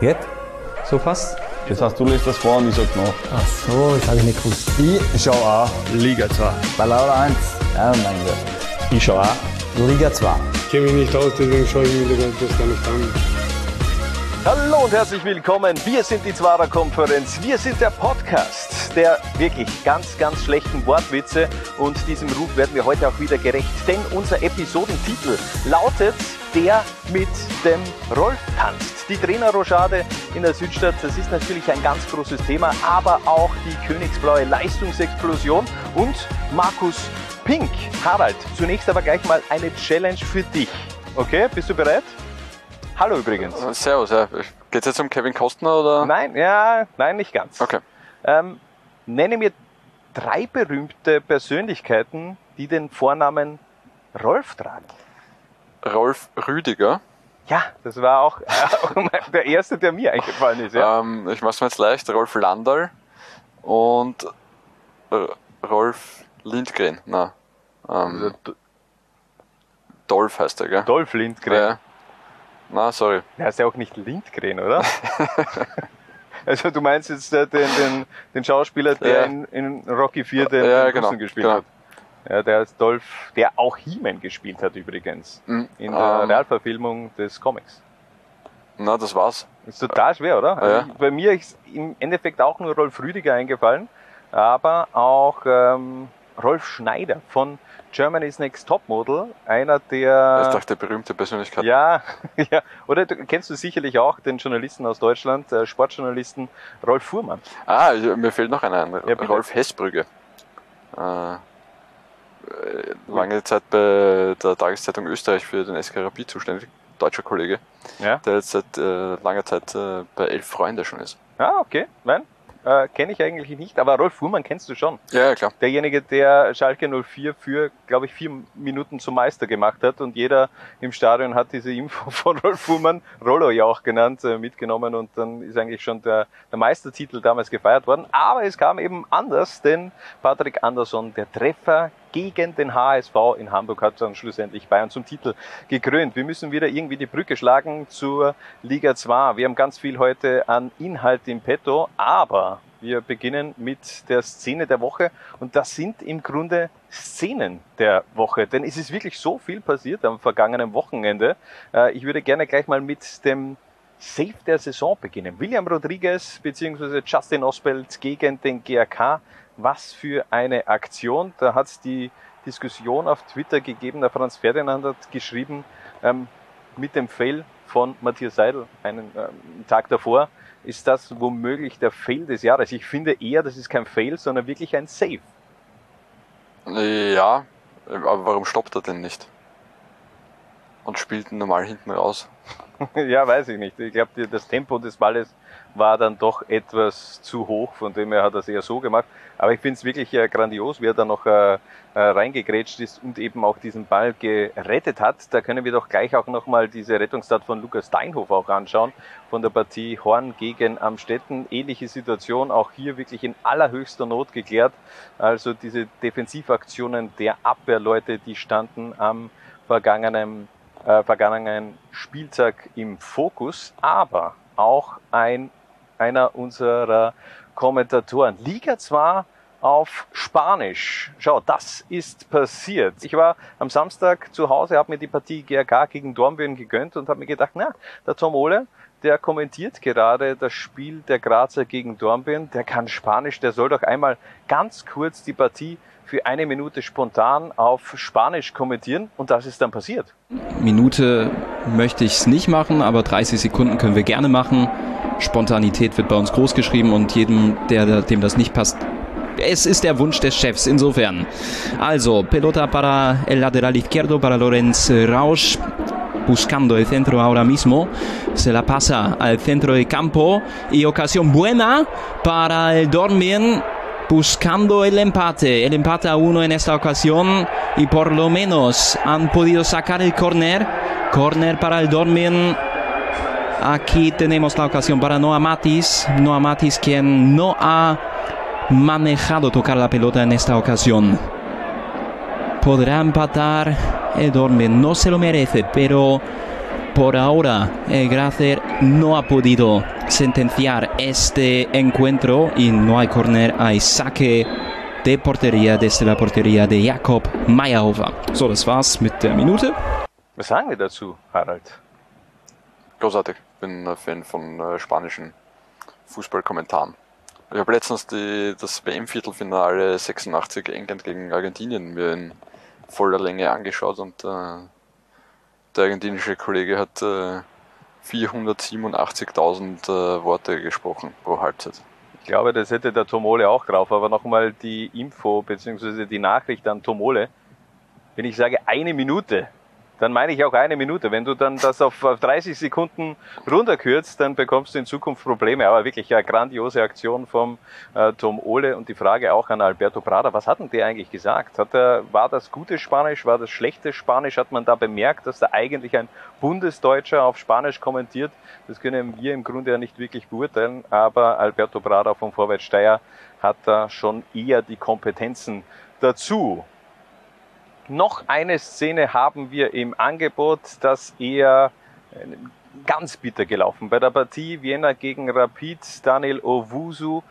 Geht? So fast? Das heißt, du lässt das vor und ich sag nach. Ach so, ich habe nicht gewusst. Ich schau auch. Liga 2. Bei Laura 1. Ja, mein Gott. Ich schau auch. Liga 2. Ich kenne mich nicht aus, deswegen schaue ich mir das gar nicht an. Hallo und herzlich willkommen. Wir sind die Zwarer Konferenz. Wir sind der Podcast der wirklich ganz, ganz schlechten Wortwitze. Und diesem Ruf werden wir heute auch wieder gerecht. Denn unser Episodentitel lautet Der mit dem Rolf tanzt. Die Trainerrochade in der Südstadt, das ist natürlich ein ganz großes Thema. Aber auch die königsblaue Leistungsexplosion und Markus Pink. Harald, zunächst aber gleich mal eine Challenge für dich. Okay, bist du bereit? Hallo übrigens. Servus, ja. Geht's jetzt um Kevin Costner oder? Nein, ja, nein, nicht ganz. Okay. Ähm, nenne mir drei berühmte Persönlichkeiten, die den Vornamen Rolf tragen. Rolf Rüdiger. Ja, das war auch, äh, der erste, der mir eingefallen ist. Ja. Ähm, ich mach's mir jetzt leicht. Rolf Landal und äh, Rolf Lindgren. Na, Also, ähm, D- Dolph heißt er, gell? Dolph Lindgren. Ja. Na, sorry. Der heißt ja auch nicht Lindgren, oder? also du meinst jetzt äh, den, den, den Schauspieler, der Ja. in, in Rocky 4 den, Ja, den genau, gespielt genau. hat. Ja, der ist Dolph, der auch He-Man gespielt hat übrigens. Mhm. In der Ähm, Realverfilmung des Comics. Na, das war's. Ist total schwer, oder? Also Ja. ich, bei mir ist im Endeffekt auch nur Rolf Rüdiger eingefallen, aber auch ähm, Rolf Schneider von Germany's Next Topmodel, einer Das ist der doch die berühmte Persönlichkeit. ja, ja, oder du, kennst du sicherlich auch den Journalisten aus Deutschland, äh, Sportjournalisten Rolf Fuhrmann. Ah, mir fehlt noch einer ein. Ja. Rolf Hessbrügge. Äh, lange Zeit bei der Tageszeitung Österreich für den SK Rapid zuständig. Deutscher Kollege, Ja, der jetzt seit äh, langer Zeit äh, bei Elf Freunde schon ist. ah, okay, nein, äh, kenne ich eigentlich nicht, aber Rolf Fuhrmann kennst du schon. Ja, ja, klar. derjenige, der Schalke 04 für, glaube ich, vier Minuten zum Meister gemacht hat und jeder im Stadion hat diese Info von Rolf Fuhrmann, Rollo ja auch genannt, äh, mitgenommen und dann ist eigentlich schon der, der Meistertitel damals gefeiert worden. Aber es kam eben anders, denn Patrick Andersson, der Treffer gegen den HSV in Hamburg hat dann schlussendlich Bayern zum Titel gekrönt. Wir müssen wieder irgendwie die Brücke schlagen zur Liga 2. Wir haben ganz viel heute an Inhalt im Petto, aber wir beginnen mit der Szene der Woche und das sind im Grunde Szenen der Woche, denn es ist wirklich so viel passiert am vergangenen Wochenende. Äh, Ich würde gerne gleich mal mit dem Save der Saison beginnen. William Rodriguez bzw. Justin Oswald gegen den GRK. Was für eine Aktion. Da hat es die Diskussion auf Twitter gegeben. Der Franz Ferdinand hat geschrieben, ähm, mit dem Fail von Matthias Seidel einen ähm, Tag davor ist das womöglich der Fail des Jahres. Ich finde eher, das ist kein Fail, sondern wirklich ein Save. Ja, aber warum stoppt er denn nicht? Und spielt ihn normal hinten raus. ja, weiß ich nicht. Ich glaube, das Tempo des Balles war dann doch etwas zu hoch, von dem her hat er es eher so gemacht. Aber ich finde es wirklich äh, grandios, wie er da noch äh, äh, reingegrätscht ist und eben auch diesen Ball gerettet hat. Da können wir doch gleich auch nochmal diese Rettungstat von Lukas Steinhoff auch anschauen, von der Partie Horn gegen Amstetten. Ähnliche Situation, auch hier wirklich in allerhöchster Not geklärt. Also diese Defensivaktionen der Abwehrleute, die standen am vergangenen äh, vergangenen Spieltag im Fokus, aber auch ein, einer unserer Kommentatoren. Liga zwar auf Spanisch. Schau, das ist passiert. Ich war am Samstag zu Hause, habe mir die Partie GRK gegen Dornbirn gegönnt und habe mir gedacht, na, der Tom Ole, der kommentiert gerade das Spiel der Grazer gegen Dornbirn, der kann Spanisch, der soll doch einmal ganz kurz die Partie für eine Minute spontan auf Spanisch kommentieren und das ist dann passiert. Minute möchte ich es nicht machen, aber 30 Sekunden können wir gerne machen. Spontanität wird bei uns groß geschrieben und jedem, der, dem das nicht passt, es ist der Wunsch des Chefs, insofern. Also, pelota para el lateral izquierdo, para Lorenz Rausch, buscando el centro ahora mismo, se la pasa al centro de campo y ocasión buena para el Dormien buscando el empate, el empate a uno en esta ocasión y por lo menos han podido sacar el corner, corner para el Dormien. Aquí tenemos la ocasión para Noah Matis, Noah Matis quien no ha manejado tocar la pelota en esta ocasión. Podrá empatar el Dortmund, no se lo merece, pero por ahora el Gracer no ha podido sentenciar este encuentro y no hay corner, hay saque de Porteria desde la Porteria de Jakob Meyerhofer. So, das war's mit der Minute. Was sagen wir dazu, Harald? Großartig. Bin ein Fan von äh, spanischen Fußballkommentaren. Ich habe letztens die, das WM-Viertelfinale 86 England gegen Argentinien mir in voller Länge angeschaut und äh, der argentinische Kollege hat äh, 487.000 äh, Worte gesprochen pro Halbzeit. Ich glaube, das hätte der Tomole auch drauf, aber nochmal die Info bzw. die Nachricht an Tomole. Wenn ich sage eine Minute, dann meine ich auch eine Minute. Wenn du dann das auf 30 Sekunden runterkürzt, dann bekommst du in Zukunft Probleme. Aber wirklich eine grandiose Aktion vom äh, Tom Ole und die Frage auch an Alberto Prada. Was hat denn der eigentlich gesagt? Hat er, war das gute Spanisch? War das schlechte Spanisch? Hat man da bemerkt, dass da eigentlich ein Bundesdeutscher auf Spanisch kommentiert? Das können wir im Grunde ja nicht wirklich beurteilen. Aber Alberto Prada vom Vorwärts Steyr hat da schon eher die Kompetenzen dazu. Noch eine Szene haben wir im Angebot, das eher äh, ganz bitter gelaufen. Bei der Partie Vienna gegen Rapid, Daniel Owusu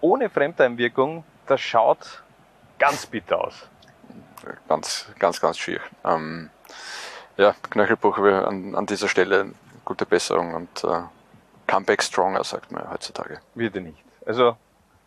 ohne Fremdeinwirkung, das schaut ganz bitter aus. Ganz, ganz, ganz schier. Ähm, ja, Knöchelbruch an, an dieser Stelle gute Besserung und äh, Comeback Stronger, sagt man heutzutage. Wird er nicht. Also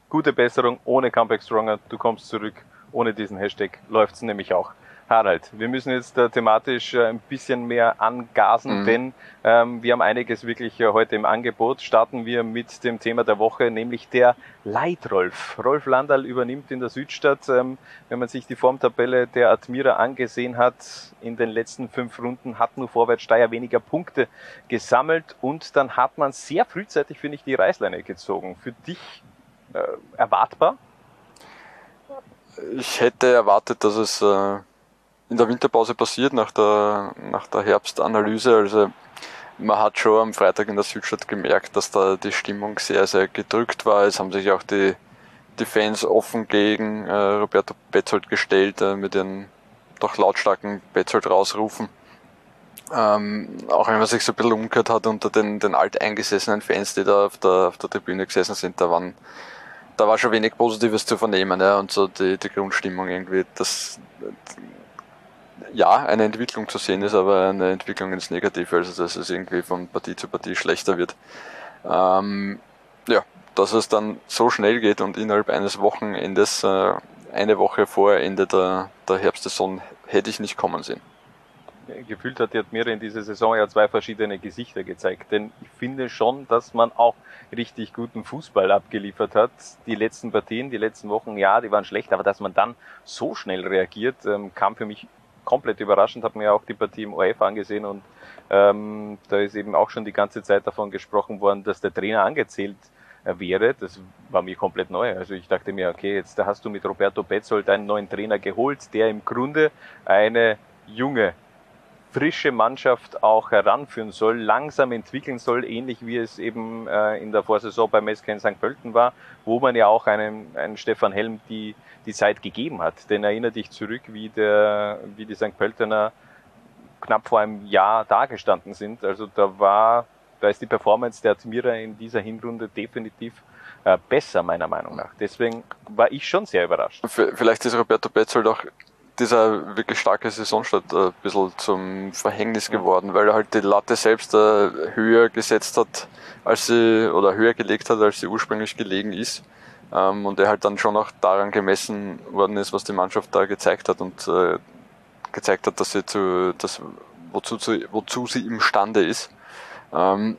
gute Besserung ohne Comeback Stronger, du kommst zurück. Ohne diesen Hashtag läuft es nämlich auch. Harald, wir müssen jetzt äh, thematisch äh, ein bisschen mehr angasen, mhm. denn ähm, wir haben einiges wirklich äh, heute im Angebot. Starten wir mit dem Thema der Woche, nämlich der Leitrolf. Rolf Landal übernimmt in der Südstadt, ähm, wenn man sich die Formtabelle der Admira angesehen hat, in den letzten fünf Runden hat nur Vorwärtssteier weniger Punkte gesammelt und dann hat man sehr frühzeitig, finde ich, die Reißleine gezogen. Für dich äh, erwartbar? Ich hätte erwartet, dass es äh in der Winterpause passiert, nach der, nach der Herbstanalyse. Also man hat schon am Freitag in der Südstadt gemerkt, dass da die Stimmung sehr, sehr gedrückt war. Es haben sich auch die, die Fans offen gegen äh, Roberto Betzold gestellt, äh, mit ihren doch lautstarken Betzold rausrufen. Ähm, auch wenn man sich so ein bisschen umgehört hat unter den, den alteingesessenen Fans, die da auf der, auf der Tribüne gesessen sind, da waren da war schon wenig Positives zu vernehmen, ja, und so die, die Grundstimmung irgendwie, das, ja, eine Entwicklung zu sehen ist, aber eine Entwicklung ins Negative, also dass es irgendwie von Partie zu Partie schlechter wird. Ähm, ja, dass es dann so schnell geht und innerhalb eines Wochenendes, äh, eine Woche vor Ende der, der Herbstsaison, hätte ich nicht kommen sehen. Gefühlt hat die Admira in dieser Saison ja zwei verschiedene Gesichter gezeigt, denn ich finde schon, dass man auch richtig guten Fußball abgeliefert hat. Die letzten Partien, die letzten Wochen, ja, die waren schlecht, aber dass man dann so schnell reagiert, ähm, kam für mich komplett überraschend, habe mir auch die Partie im ORF angesehen und ähm, da ist eben auch schon die ganze Zeit davon gesprochen worden, dass der Trainer angezählt äh, wäre. Das war mir komplett neu. Also ich dachte mir, okay, jetzt hast du mit Roberto Betzold einen neuen Trainer geholt, der im Grunde eine junge frische Mannschaft auch heranführen soll, langsam entwickeln soll, ähnlich wie es eben äh, in der Vorsaison bei Mesker in St. Pölten war, wo man ja auch einen, einen Stefan Helm die, die Zeit gegeben hat. Denn erinnere dich zurück, wie, der, wie die St. Pöltener knapp vor einem Jahr dagestanden sind. Also da war, da ist die Performance der Admira in dieser Hinrunde definitiv äh, besser, meiner Meinung nach. Deswegen war ich schon sehr überrascht. Vielleicht ist Roberto Betzold auch dieser wirklich starke Saisonstart äh, ein bisschen zum Verhängnis geworden, weil er halt die Latte selbst äh, höher gesetzt hat, als sie, oder höher gelegt hat, als sie ursprünglich gelegen ist. Ähm, und er halt dann schon auch daran gemessen worden ist, was die Mannschaft da gezeigt hat und äh, gezeigt hat, dass sie zu, das, wozu, zu, wozu sie imstande ist. Ähm,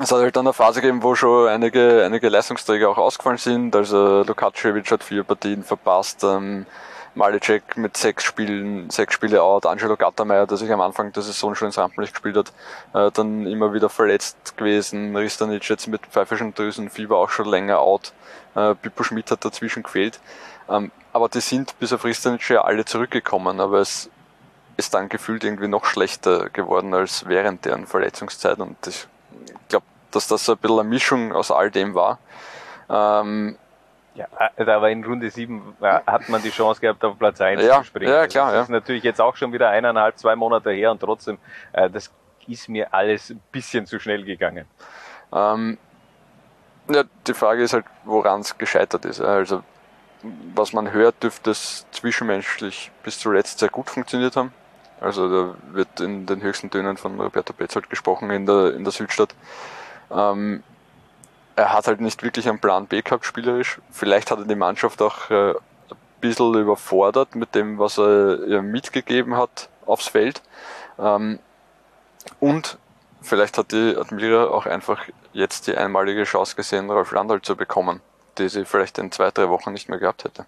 es hat halt dann eine Phase gegeben, wo schon einige, einige Leistungsträger auch ausgefallen sind. Also Lukacevic hat vier Partien verpasst. Ähm, Malicek mit sechs Spielen, sechs Spiele out, Angelo Gattermeier, der sich am Anfang der Saison schon ins Rampenlicht gespielt hat, äh, dann immer wieder verletzt gewesen, Ristanic jetzt mit pfeifischen Drüsenfieber auch schon länger out, äh, Pippo Schmidt hat dazwischen gefehlt, ähm, aber die sind bis auf Ristanic ja alle zurückgekommen, aber es ist dann gefühlt irgendwie noch schlechter geworden als während deren Verletzungszeit und ich glaube, dass das so ein bisschen eine Mischung aus all dem war. Ähm, ja, äh, aber in Runde 7 äh, hat man die Chance gehabt, auf Platz 1 ja, zu springen. Ja, klar. Das ist natürlich jetzt auch schon wieder eineinhalb, zwei Monate her und trotzdem, äh, das ist mir alles ein bisschen zu schnell gegangen. Ähm, ja, die Frage ist halt, woran es gescheitert ist. Also, was man hört, dürfte es zwischenmenschlich bis zuletzt sehr gut funktioniert haben. Also da wird in den höchsten Tönen von Roberto Petzold gesprochen in der, in der Südstadt. Ähm, er hat halt nicht wirklich einen Plan B gehabt, spielerisch. Vielleicht hat er die Mannschaft auch äh, ein bisschen überfordert mit dem, was er ihr mitgegeben hat aufs Feld. Ähm, und vielleicht hat die Admira auch einfach jetzt die einmalige Chance gesehen, Rolf Landal zu bekommen, die sie vielleicht in zwei, drei Wochen nicht mehr gehabt hätte.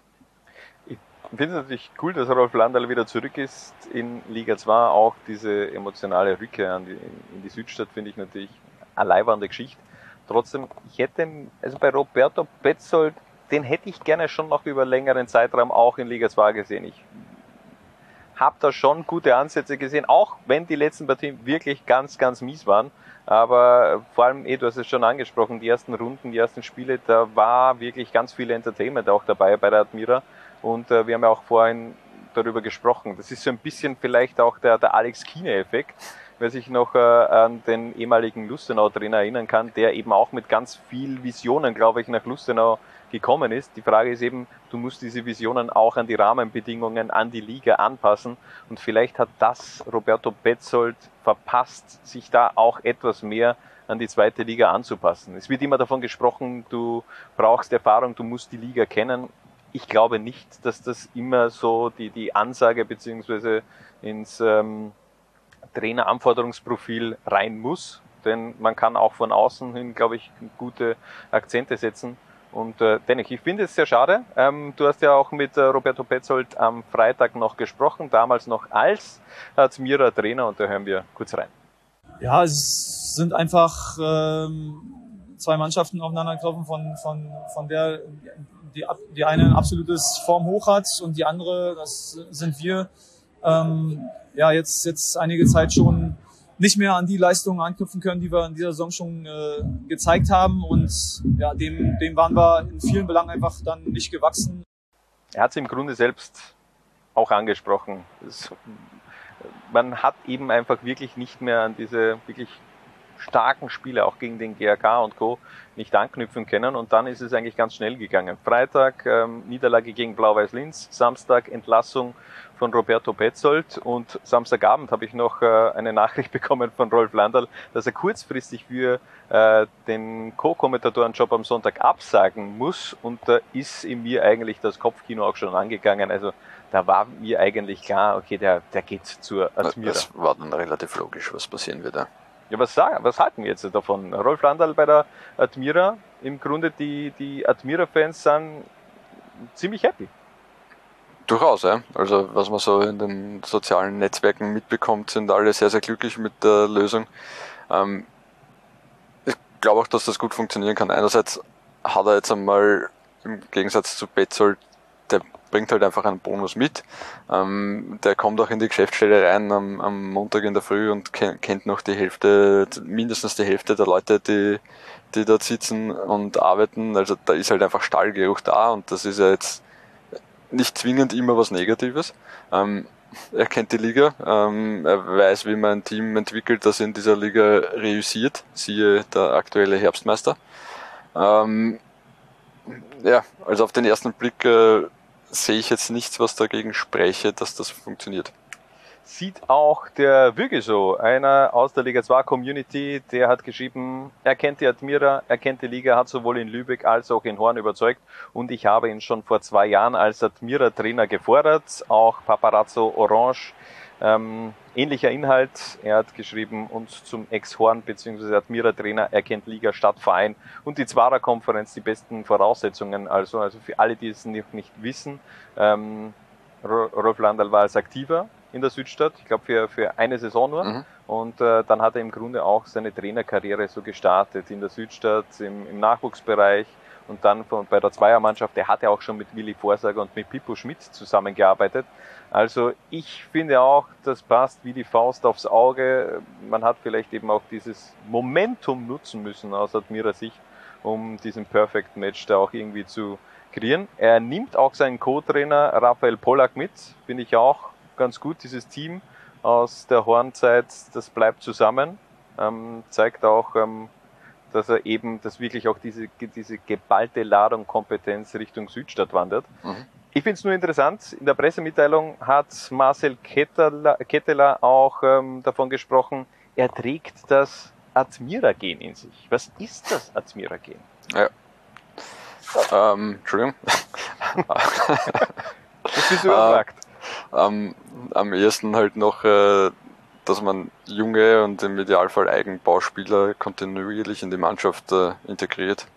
Ich finde es natürlich cool, dass Rolf Landal wieder zurück ist in Liga 2. Auch diese emotionale Rückkehr in die Südstadt finde ich natürlich eine leibende Geschichte. Trotzdem, ich hätte, also bei Roberto Petzold, den hätte ich gerne schon noch über längeren Zeitraum auch in Liga 2 gesehen. Ich habe da schon gute Ansätze gesehen, auch wenn die letzten Partien wirklich ganz, ganz mies waren. Aber vor allem, eh, du hast es schon angesprochen, die ersten Runden, die ersten Spiele, da war wirklich ganz viel Entertainment auch dabei bei der Admira. Und äh, wir haben ja auch vorhin darüber gesprochen. Das ist so ein bisschen vielleicht auch der, der Alex Kine-Effekt, wer sich noch äh, an den ehemaligen Lustenau-Trainer erinnern kann, der eben auch mit ganz viel Visionen, glaube ich, nach Lustenau gekommen ist. Die Frage ist eben, du musst diese Visionen auch an die Rahmenbedingungen, an die Liga anpassen. Und vielleicht hat das Roberto Betzold verpasst, sich da auch etwas mehr an die zweite Liga anzupassen. Es wird immer davon gesprochen, du brauchst Erfahrung, du musst die Liga kennen ich glaube nicht, dass das immer so die, die Ansage beziehungsweise ins ähm, Traineranforderungsprofil rein muss. Denn man kann auch von außen hin, glaube ich, gute Akzente setzen. Und äh, dennoch, ich finde es sehr schade. Ähm, du hast ja auch mit äh, Roberto Petzold am Freitag noch gesprochen, damals noch als Admira Trainer und da hören wir kurz rein. Ja, es sind einfach ähm, zwei Mannschaften aufeinander getroffen, von, von, von der die, die eine ein absolutes Form hoch hat und die andere, das sind wir, ähm, ja, jetzt, jetzt einige Zeit schon nicht mehr an die Leistungen anknüpfen können, die wir in dieser Saison schon äh, gezeigt haben. Und ja, dem, dem waren wir in vielen Belangen einfach dann nicht gewachsen. Er hat es im Grunde selbst auch angesprochen. Es, man hat eben einfach wirklich nicht mehr an diese wirklich starken Spiele, auch gegen den GRK und Co., nicht anknüpfen können. Und dann ist es eigentlich ganz schnell gegangen. Freitag ähm, Niederlage gegen Blau-Weiß Linz, Samstag Entlassung von Roberto Petzold und Samstagabend habe ich noch äh, eine Nachricht bekommen von Rolf Landal, dass er kurzfristig für äh, den Co-Kommentatorenjob am Sonntag absagen muss und da ist in mir eigentlich das Kopfkino auch schon angegangen. Also da war mir eigentlich klar, okay, der, der geht zur Admira. Das war dann relativ logisch, was passieren wird. Ja, was, sagen, was halten wir jetzt davon? Rolf Landal bei der Admira, im Grunde die, die Admira-Fans sind ziemlich happy. Durchaus, ja. Also was man so in den sozialen Netzwerken mitbekommt, sind alle sehr, sehr glücklich mit der Lösung. Ähm, ich glaube auch, dass das gut funktionieren kann. Einerseits hat er jetzt einmal im Gegensatz zu Betzold bringt halt einfach einen Bonus mit. Ähm, der kommt auch in die Geschäftsstelle rein am, am Montag in der Früh und kennt noch die Hälfte, mindestens die Hälfte der Leute, die, die dort sitzen und arbeiten. Also da ist halt einfach Stallgeruch da und das ist ja jetzt nicht zwingend immer was Negatives. Ähm, er kennt die Liga, ähm, er weiß, wie man ein Team entwickelt, das in dieser Liga reüssiert, siehe der aktuelle Herbstmeister. Ähm, ja, also auf den ersten Blick äh, sehe ich jetzt nichts, was dagegen spreche, dass das funktioniert. Sieht auch der Würge einer aus der Liga 2 Community, der hat geschrieben, er kennt die Admira, er kennt die Liga, hat sowohl in Lübeck als auch in Horn überzeugt. Und ich habe ihn schon vor zwei Jahren als Admira-Trainer gefordert, auch Paparazzo Orange ähm, ähnlicher Inhalt. Er hat geschrieben, uns zum Ex-Horn bzw. Admira-Trainer erkennt Liga, Stadt, Verein und die Zwarer-Konferenz die besten Voraussetzungen. Also, also für alle, die es noch nicht wissen, ähm, Rolf Landal war als Aktiver in der Südstadt, ich glaube für, für eine Saison nur. Mhm. Und äh, dann hat er im Grunde auch seine Trainerkarriere so gestartet in der Südstadt, im, im Nachwuchsbereich und dann von, bei der Zweiermannschaft. Er hatte auch schon mit Willi Vorsager und mit Pippo Schmidt zusammengearbeitet. Also ich finde auch, das passt wie die Faust aufs Auge. Man hat vielleicht eben auch dieses Momentum nutzen müssen aus Admira Sicht, um diesen Perfect Match da auch irgendwie zu kreieren. Er nimmt auch seinen Co-Trainer Raphael Pollack mit, finde ich auch ganz gut, dieses Team aus der Hornzeit, das bleibt zusammen. Ähm, zeigt auch, ähm, dass er eben, dass wirklich auch diese, diese geballte Ladung Kompetenz Richtung Südstadt wandert. Mhm. Ich finde es nur interessant, in der Pressemitteilung hat Marcel Ketteler, Ketteler auch ähm, davon gesprochen, er trägt das Admira-Gen in sich. Was ist das Admira-Gen? Ja. Ähm, Entschuldigung. Das bist du überfragt. am, am ehesten halt noch, äh, dass man junge und im Idealfall Eigenbauspieler kontinuierlich in die Mannschaft äh, integriert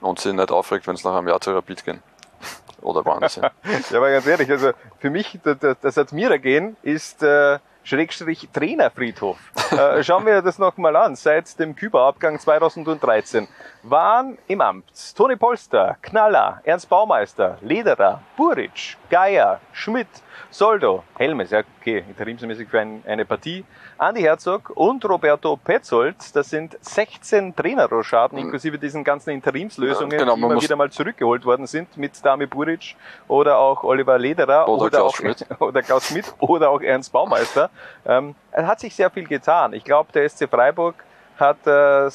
und sie nicht aufregt, wenn es nach einem Jahr zu Rapid gehen. Oder hin. Ja, aber ganz ehrlich, also für mich, das, Admira-Gen ist äh, Schrägstrich Trainerfriedhof. äh, schauen wir das nochmal an. Seit dem Küber-Abgang 2013 waren im Amt Toni Polster, Knaller, Ernst Baumeister, Lederer, Buric, Geier, Schmidt, Soldo, Helmes, ja okay, interimsmäßig für ein, eine Partie, Andi Herzog und Roberto Petzold. Das sind 16 Trainerrochaden inklusive diesen ganzen Interimslösungen, Ja, genau, die immer wieder mal zurückgeholt worden sind mit Dami Buric oder auch Oliver Lederer Oder Klaus auch, Schmidt. oder Klaus Schmidt oder auch Ernst Baumeister. Ähm, es hat sich sehr viel getan. Ich glaube, der SC Freiburg hat äh,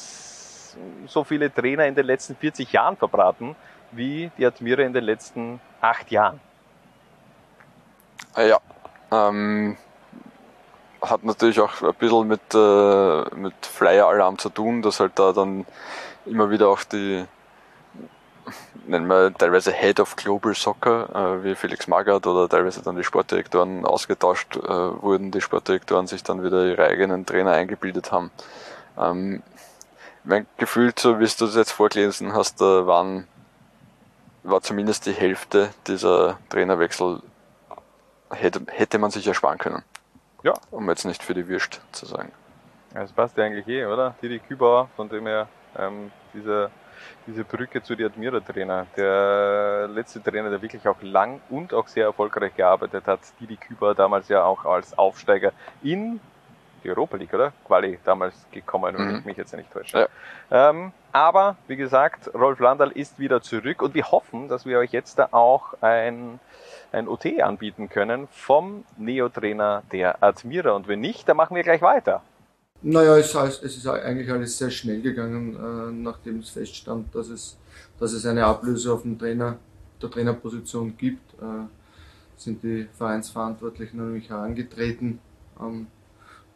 so viele Trainer in den letzten 40 Jahren verbraten, wie die Admira in den letzten acht Jahren. Äh, Ja, ähm, hat natürlich auch ein bisschen mit, äh, mit Flyer-Alarm zu tun, dass halt da dann immer wieder auch die, nennen wir teilweise Head of Global Soccer, äh, wie Felix Magath oder teilweise dann die Sportdirektoren ausgetauscht äh, wurden, die Sportdirektoren sich dann wieder ihre eigenen Trainer eingebildet haben. Ähm, mein Gefühl, so wie du das jetzt vorgelesen hast, da waren, war zumindest die Hälfte dieser Trainerwechsel hätte, hätte man sich ersparen können. Ja. Um jetzt nicht für die Würst zu sagen. Das passt ja eigentlich eh, oder? Didi Kübauer, von dem her ähm, dieser, diese Brücke zu die Admira-Trainer. Der letzte Trainer, der wirklich auch lang und auch sehr erfolgreich gearbeitet hat, Didi Kübauer damals ja auch als Aufsteiger in die Europa League, oder? Quali damals gekommen, wenn Mhm. ich mich jetzt nicht täusche. Ähm, aber, wie gesagt, Rolf Landal ist wieder zurück und wir hoffen, dass wir euch jetzt da auch ein, ein OT anbieten können vom Neo-Trainer der Admira. Und wenn nicht, dann machen wir gleich weiter. Naja, es, es ist eigentlich alles sehr schnell gegangen, äh, nachdem es feststand, dass es, dass es eine Ablöse auf dem Trainer, der Trainerposition gibt, äh, sind die Vereinsverantwortlichen an mich herangetreten am,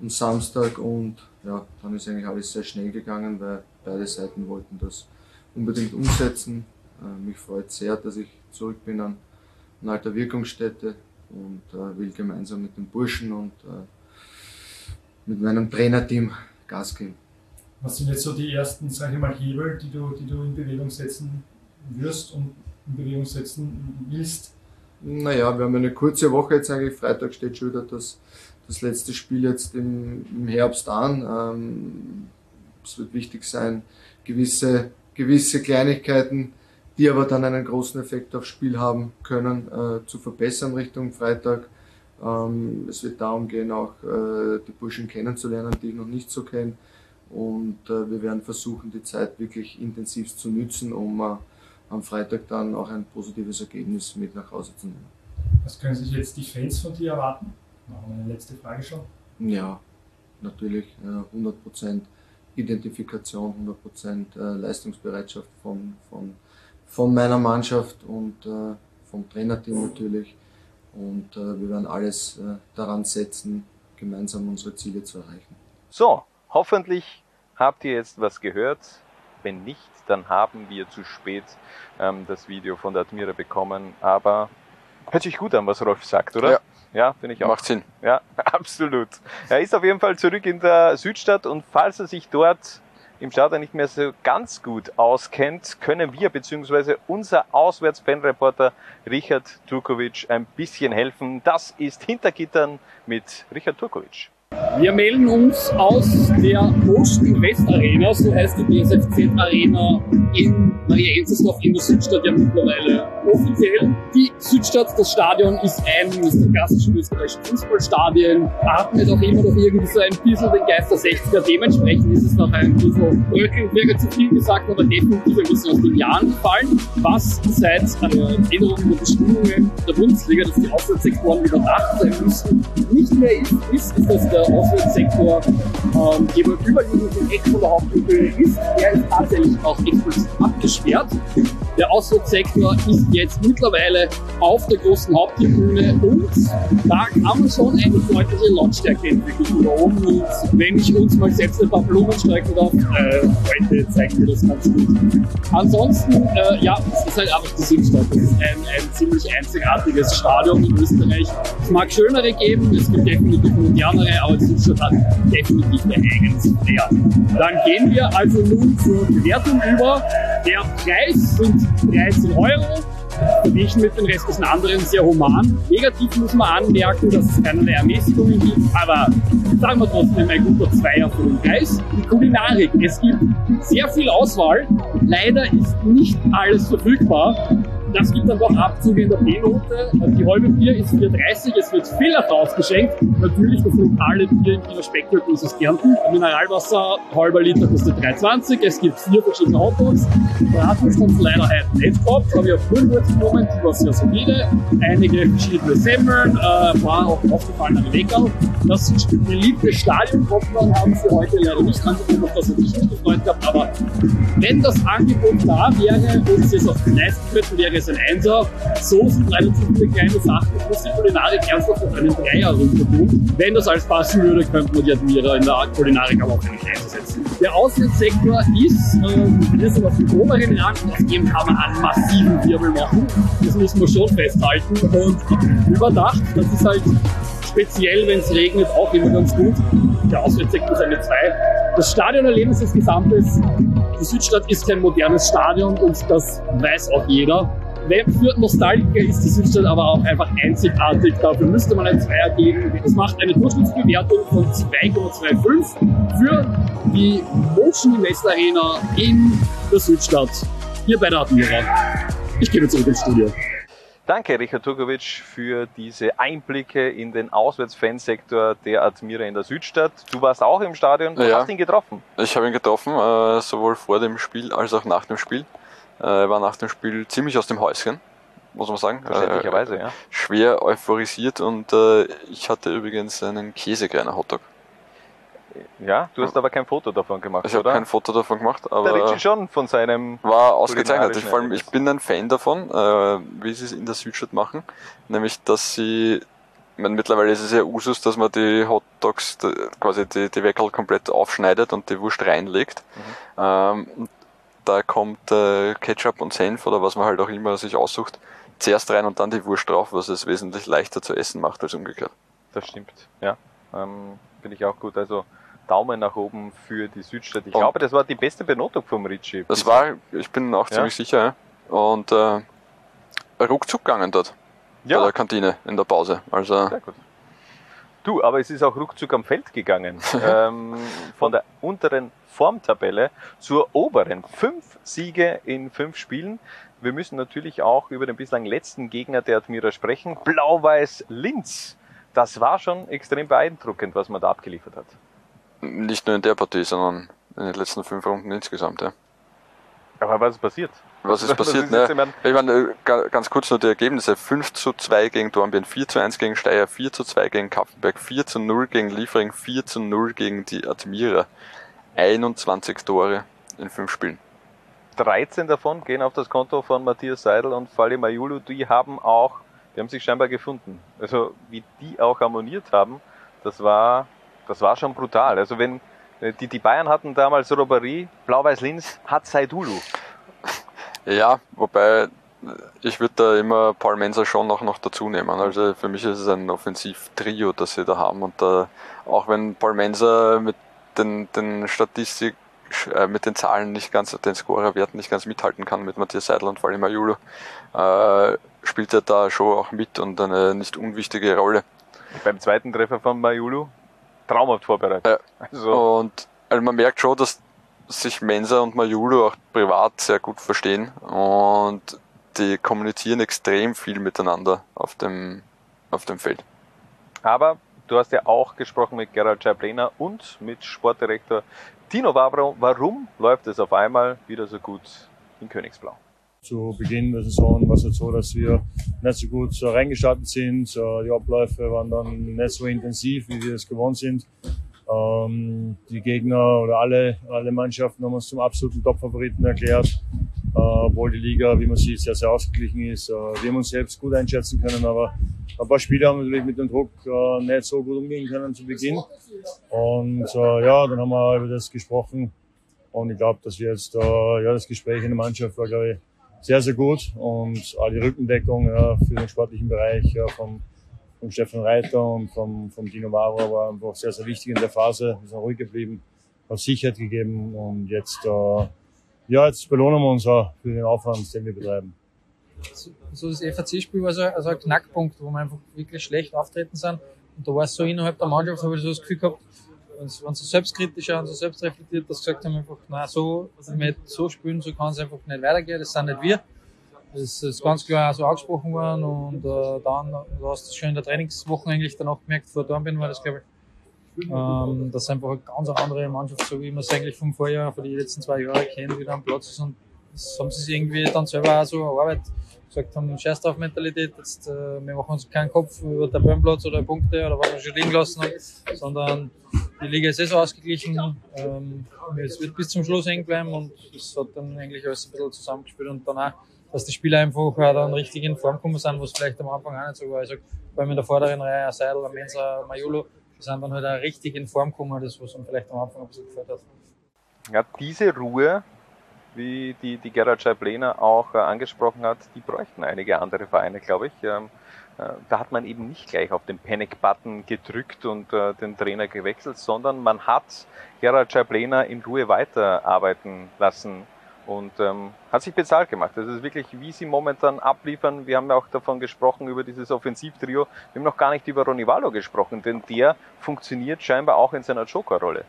am Samstag und ja, dann ist eigentlich alles sehr schnell gegangen, weil beide Seiten wollten das unbedingt umsetzen. Äh, mich freut sehr, dass ich zurück bin an, an alter Wirkungsstätte und äh, will gemeinsam mit den Burschen und äh, mit meinem Trainerteam Gas geben. Was sind jetzt so die ersten, sage ich mal, Hebel, die du, die du in Bewegung setzen wirst und in Bewegung setzen willst? Naja, wir haben eine kurze Woche jetzt eigentlich. Freitag steht schon wieder das, das letzte Spiel jetzt im, im Herbst an. Ähm, es wird wichtig sein, gewisse, gewisse Kleinigkeiten, die aber dann einen großen Effekt aufs Spiel haben können, äh, zu verbessern Richtung Freitag. Ähm, es wird darum gehen, auch äh, die Burschen kennenzulernen, die ich noch nicht so kenne. Und äh, wir werden versuchen, die Zeit wirklich intensiv zu nützen, um äh, am Freitag dann auch ein positives Ergebnis mit nach Hause zu nehmen. Was können sich jetzt die Fans von dir erwarten? Machen wir eine letzte Frage schon. Ja, natürlich äh, 100% Identifikation, 100% äh, Leistungsbereitschaft von, von, von meiner Mannschaft und äh, vom Trainerteam natürlich. Und äh, wir werden alles äh, daran setzen, gemeinsam unsere Ziele zu erreichen. So, hoffentlich habt ihr jetzt was gehört. Wenn nicht, dann haben wir zu spät ähm, das Video von der Admira bekommen. Aber hört sich gut an, was Rolf sagt, oder? Ja. Ja, finde ich auch. Macht Sinn. Ja, absolut. Er ist auf jeden Fall zurück in der Südstadt und falls er sich dort im Stadion nicht mehr so ganz gut auskennt, können wir bzw. unser Auswärtsfanreporter Richard Turkovic ein bisschen helfen. Das ist Hintergittern mit Richard Turkovic. Wir melden uns aus der Motion West Arena, so heißt die BSFZ Arena in Maria Enzersdorf in der Südstadt ja mittlerweile offiziell. Die Südstadt, das Stadion ist eines der klassischen österreichischen Fußballstadien, atmet auch immer noch irgendwie so ein bisschen den Geist der 60er. Dementsprechend ist es noch ein bisschen bröckelnd, wäre zu viel gesagt, aber definitiv ein bisschen aus den Jahren gefallen, was seit äh, Änderungen der Bestimmungen der Bundesliga, dass die Auswärtssektoren wieder da sein müssen, nicht mehr ist, ist dass der Auswärtssektor ähm, gegenüber dem Eck von der Hauptbühne ist. Der ist tatsächlich auch explizit abgesperrt. Der Auswärtssektor ist jetzt mittlerweile auf der großen Haupttribüne und da kann man schon eine deutliche Lautstärke entwickeln da oben. Und wenn ich uns mal selbst ein paar Blumen streichen darf, äh, heute zeigen wir das ganz gut. Ansonsten, äh, ja, es ist halt einfach die Südstadt. Das ist ein, ein ziemlich einzigartiges Stadion in Österreich. Es mag schönere geben, es gibt definitiv modernere, aber Südstadt hat definitiv der eigenes Flair. Dann gehen wir also nun zur Bewertung über. Der Preis sind 13 Euro verglichen mit den restlichen anderen sehr human. Negativ muss man anmerken, dass es keinerlei Ermäßigungen gibt, aber sagen wir trotzdem ein guter Zweier für den Preis. Die Kulinarik, es gibt sehr viel Auswahl. Leider ist nicht alles verfügbar. Das gibt dann doch Abzüge in der B-Note. Die halbe Bier ist 4,30, es wird Filler ausgeschenkt. Natürlich das lokale Bier im Wiener Speckgürtel ist aus Kärnten. Mineralwasser, halber Liter kostet 3,20. Es gibt vier verschiedene Hotdogs. Bratwurst haben leider heute nicht gehabt, aber ich habe Grünwurst genommen, die war sehr solide. Einige verschiedene Semmeln, äh, ein paar auch aufgefallene Leckerl. Das beliebte Stadion-Popcorn haben sie heute leider nicht angeboten, auf das ich nicht gefreut habe. Aber wenn das Angebot da wäre und sie es auch leisten könnten, wäre es ein Einser. So sind relativ viele kleine Sachen. Ich muss die Kulinarik ernsthaft auf einen Dreier runter tun. Wenn das alles passen würde, könnte man die Admira in der Kulinarik aber auch nicht einsetzen. Der Auswärtssektor ist, äh, wir sind auf dem oberen Rand, auf dem kann man einen massiven Wirbel machen. Das muss man schon festhalten. Und überdacht, das ist halt speziell, wenn es regnet, auch immer ganz gut. Der Auswärtssektor ist eine 2. Das Stadionerlebnis des Gesamtes, die Südstadt ist kein modernes Stadion und das weiß auch jeder. Für Nostalgiker ist die Südstadt aber auch einfach einzigartig. Dafür müsste man ein Zweier geben. Das macht eine Durchschnittsbewertung von 2,25 für die Motion Invest Arena in der Südstadt. Hier bei der Admira. Ich gebe zurück ins Studio. Danke, Richard Turkovic, für diese Einblicke in den Auswärtsfansektor der Admira in der Südstadt. Du warst auch im Stadion, du Ja. hast ihn getroffen. Ich habe ihn getroffen, äh, sowohl vor dem Spiel als auch nach dem Spiel. Äh, Er war nach dem Spiel ziemlich aus dem Häuschen, muss man sagen. Verständlicherweise, Äh, ja. Schwer euphorisiert und äh, ich hatte übrigens einen Käsekreiner Hotdog. Ja, du hast aber kein Foto davon gemacht, Ich habe oder? kein Foto davon gemacht, der aber Richie schon von seinem war ausgezeichnet. Ich, vor allem, ich bin ein Fan davon, äh, wie sie es in der Südstadt machen, nämlich dass sie ich meine, mittlerweile ist es ja Usus, dass man die Hotdogs d- quasi die, die Weckerl komplett aufschneidet und die Wurst reinlegt. Ähm, und da kommt äh, Ketchup und Senf oder was man halt auch immer sich aussucht, zuerst rein und dann die Wurst drauf, was es wesentlich leichter zu essen macht als umgekehrt. Das stimmt, ja. Ähm, Finde ich auch gut. Also Daumen nach oben für die Südstadt. Ich Und- glaube, das war die beste Benotung vom Ritchie. Das war, ich bin auch Ja? ziemlich sicher, ja. Und äh, ruckzuck gegangen dort. Ja. Bei der Kantine in der Pause. Also Sehr gut. Du, aber es ist auch ruckzuck am Feld gegangen. ähm, von der unteren Formtabelle zur oberen. Fünf Siege in fünf Spielen. Wir müssen natürlich auch über den bislang letzten Gegner der Admira sprechen. Blau-Weiß Linz. Das war schon extrem beeindruckend, was man da abgeliefert hat. nicht nur in der Partie, sondern in den letzten fünf Runden insgesamt. Ja. Aber was ist passiert? Was ist passiert? ist ne? Ich meine, äh, ga- ganz kurz nur die Ergebnisse. 5 zu 2 gegen Dornbirn, 4 zu 1 gegen Steyr, 4 zu 2 gegen Kaffenberg, 4 zu 0 gegen Liefering, 4 zu 0 gegen die Admira. 21 Tore in fünf Spielen. 13 davon gehen auf das Konto von Matthias Seidel und Fali Mayulu. Die haben auch, die haben sich scheinbar gefunden. Also wie die auch harmoniert haben, das war, das war schon brutal. Also wenn äh, die, die Bayern hatten damals Robbery, Blau-Weiß Linz hat Seidulu. Ja, wobei ich würde da immer Paul Menser schon auch noch dazu nehmen. Also für mich ist es ein Offensiv-Trio, das sie da haben. Und äh, auch wenn Paul Menser mit den, den Statistik, äh, mit den Zahlen nicht ganz, den Scorerwerten nicht ganz mithalten kann mit Matthias Seidel und Valim Ayulo, äh, spielt er da schon auch mit und eine nicht unwichtige Rolle. Beim zweiten Treffer von Mayulu traumhaft vorbereitet. Ja. Also. Und also man merkt schon, dass sich Mensa und Majulu auch privat sehr gut verstehen und die kommunizieren extrem viel miteinander auf dem, auf dem Feld. Aber du hast ja auch gesprochen mit Gerald Schablena und mit Sportdirektor Tino Wabro. Warum läuft es auf einmal wieder so gut in Königsblau? Zu Beginn der Saison war es halt so, dass wir nicht so gut so reingestartet sind. Die Abläufe waren dann nicht so intensiv, wie wir es gewohnt sind. Ähm, die Gegner oder alle, alle Mannschaften haben uns zum absoluten Top-Favoriten erklärt, äh, obwohl die Liga, wie man sieht, sehr, sehr ausgeglichen ist. Äh, wir haben uns selbst gut einschätzen können, aber ein paar Spiele haben natürlich mit dem Druck äh, nicht so gut umgehen können zu Beginn. Und äh, ja, dann haben wir über das gesprochen. Und ich glaube, dass wir jetzt, äh, ja, das Gespräch in der Mannschaft war, glaube ich, sehr, sehr gut. Und auch die Rückendeckung ja, für den sportlichen Bereich ja, vom, vom Stefan Reiter und vom, vom Dino Maro war einfach sehr, sehr wichtig in der Phase. Wir sind ruhig geblieben, hat Sicherheit gegeben und jetzt, äh, ja, jetzt belohnen wir uns auch für den Aufwand, den wir betreiben. So das FAC-Spiel war so also ein Knackpunkt, wo wir einfach wirklich schlecht auftreten sind. Und da war es so innerhalb der Mannschaft, habe ich so das Gefühl gehabt, wenn sie so selbstkritischer und so selbstreflektiert, dass sie gesagt haben einfach, na so, wir so spielen, so kann es einfach nicht weitergehen, das sind nicht wir. Das ist ganz klar so angesprochen worden und äh, dann, du hast es schon in der Trainingswoche eigentlich danach gemerkt, vor Dornbirn war das, glaube ich, ähm, dass einfach eine ganz andere Mannschaft, so wie man es eigentlich vom Vorjahr, von den letzten zwei Jahren kennt, wieder am Platz ist und das haben sie sich irgendwie dann selber auch so erarbeitet. Gesagt haben, scheiß drauf Mentalität, jetzt, äh, wir machen uns keinen Kopf über Tabellenplatz oder Punkte oder was wir schon liegen lassen haben, sondern die Liga ist eh so ausgeglichen, ähm, es wird bis zum Schluss hängen bleiben und es hat dann eigentlich alles ein bisschen zusammengespielt und dann auch, dass die Spieler einfach dann richtig in Form gekommen sind, was vielleicht am Anfang auch nicht so war. Ich sag, vor allem in der vorderen Reihe, Seidel, Mensa, Majolo, die sind dann halt auch richtig in Form gekommen, das was uns vielleicht am Anfang ein bisschen gefällt hat. Ja, diese Ruhe wie die, die Gerhard Scheiblener auch äh, angesprochen hat, die bräuchten einige andere Vereine, glaube ich. Ähm, äh, da hat man eben nicht gleich auf den Panic-Button gedrückt und äh, den Trainer gewechselt, sondern man hat Gerhard Scheiblener in Ruhe weiterarbeiten lassen und ähm, hat sich bezahlt gemacht. Das ist wirklich, wie sie momentan abliefern. Wir haben ja auch davon gesprochen, über dieses Offensivtrio. Wir haben noch gar nicht über Ronny Wallo gesprochen, denn der funktioniert scheinbar auch in seiner Joker-Rolle.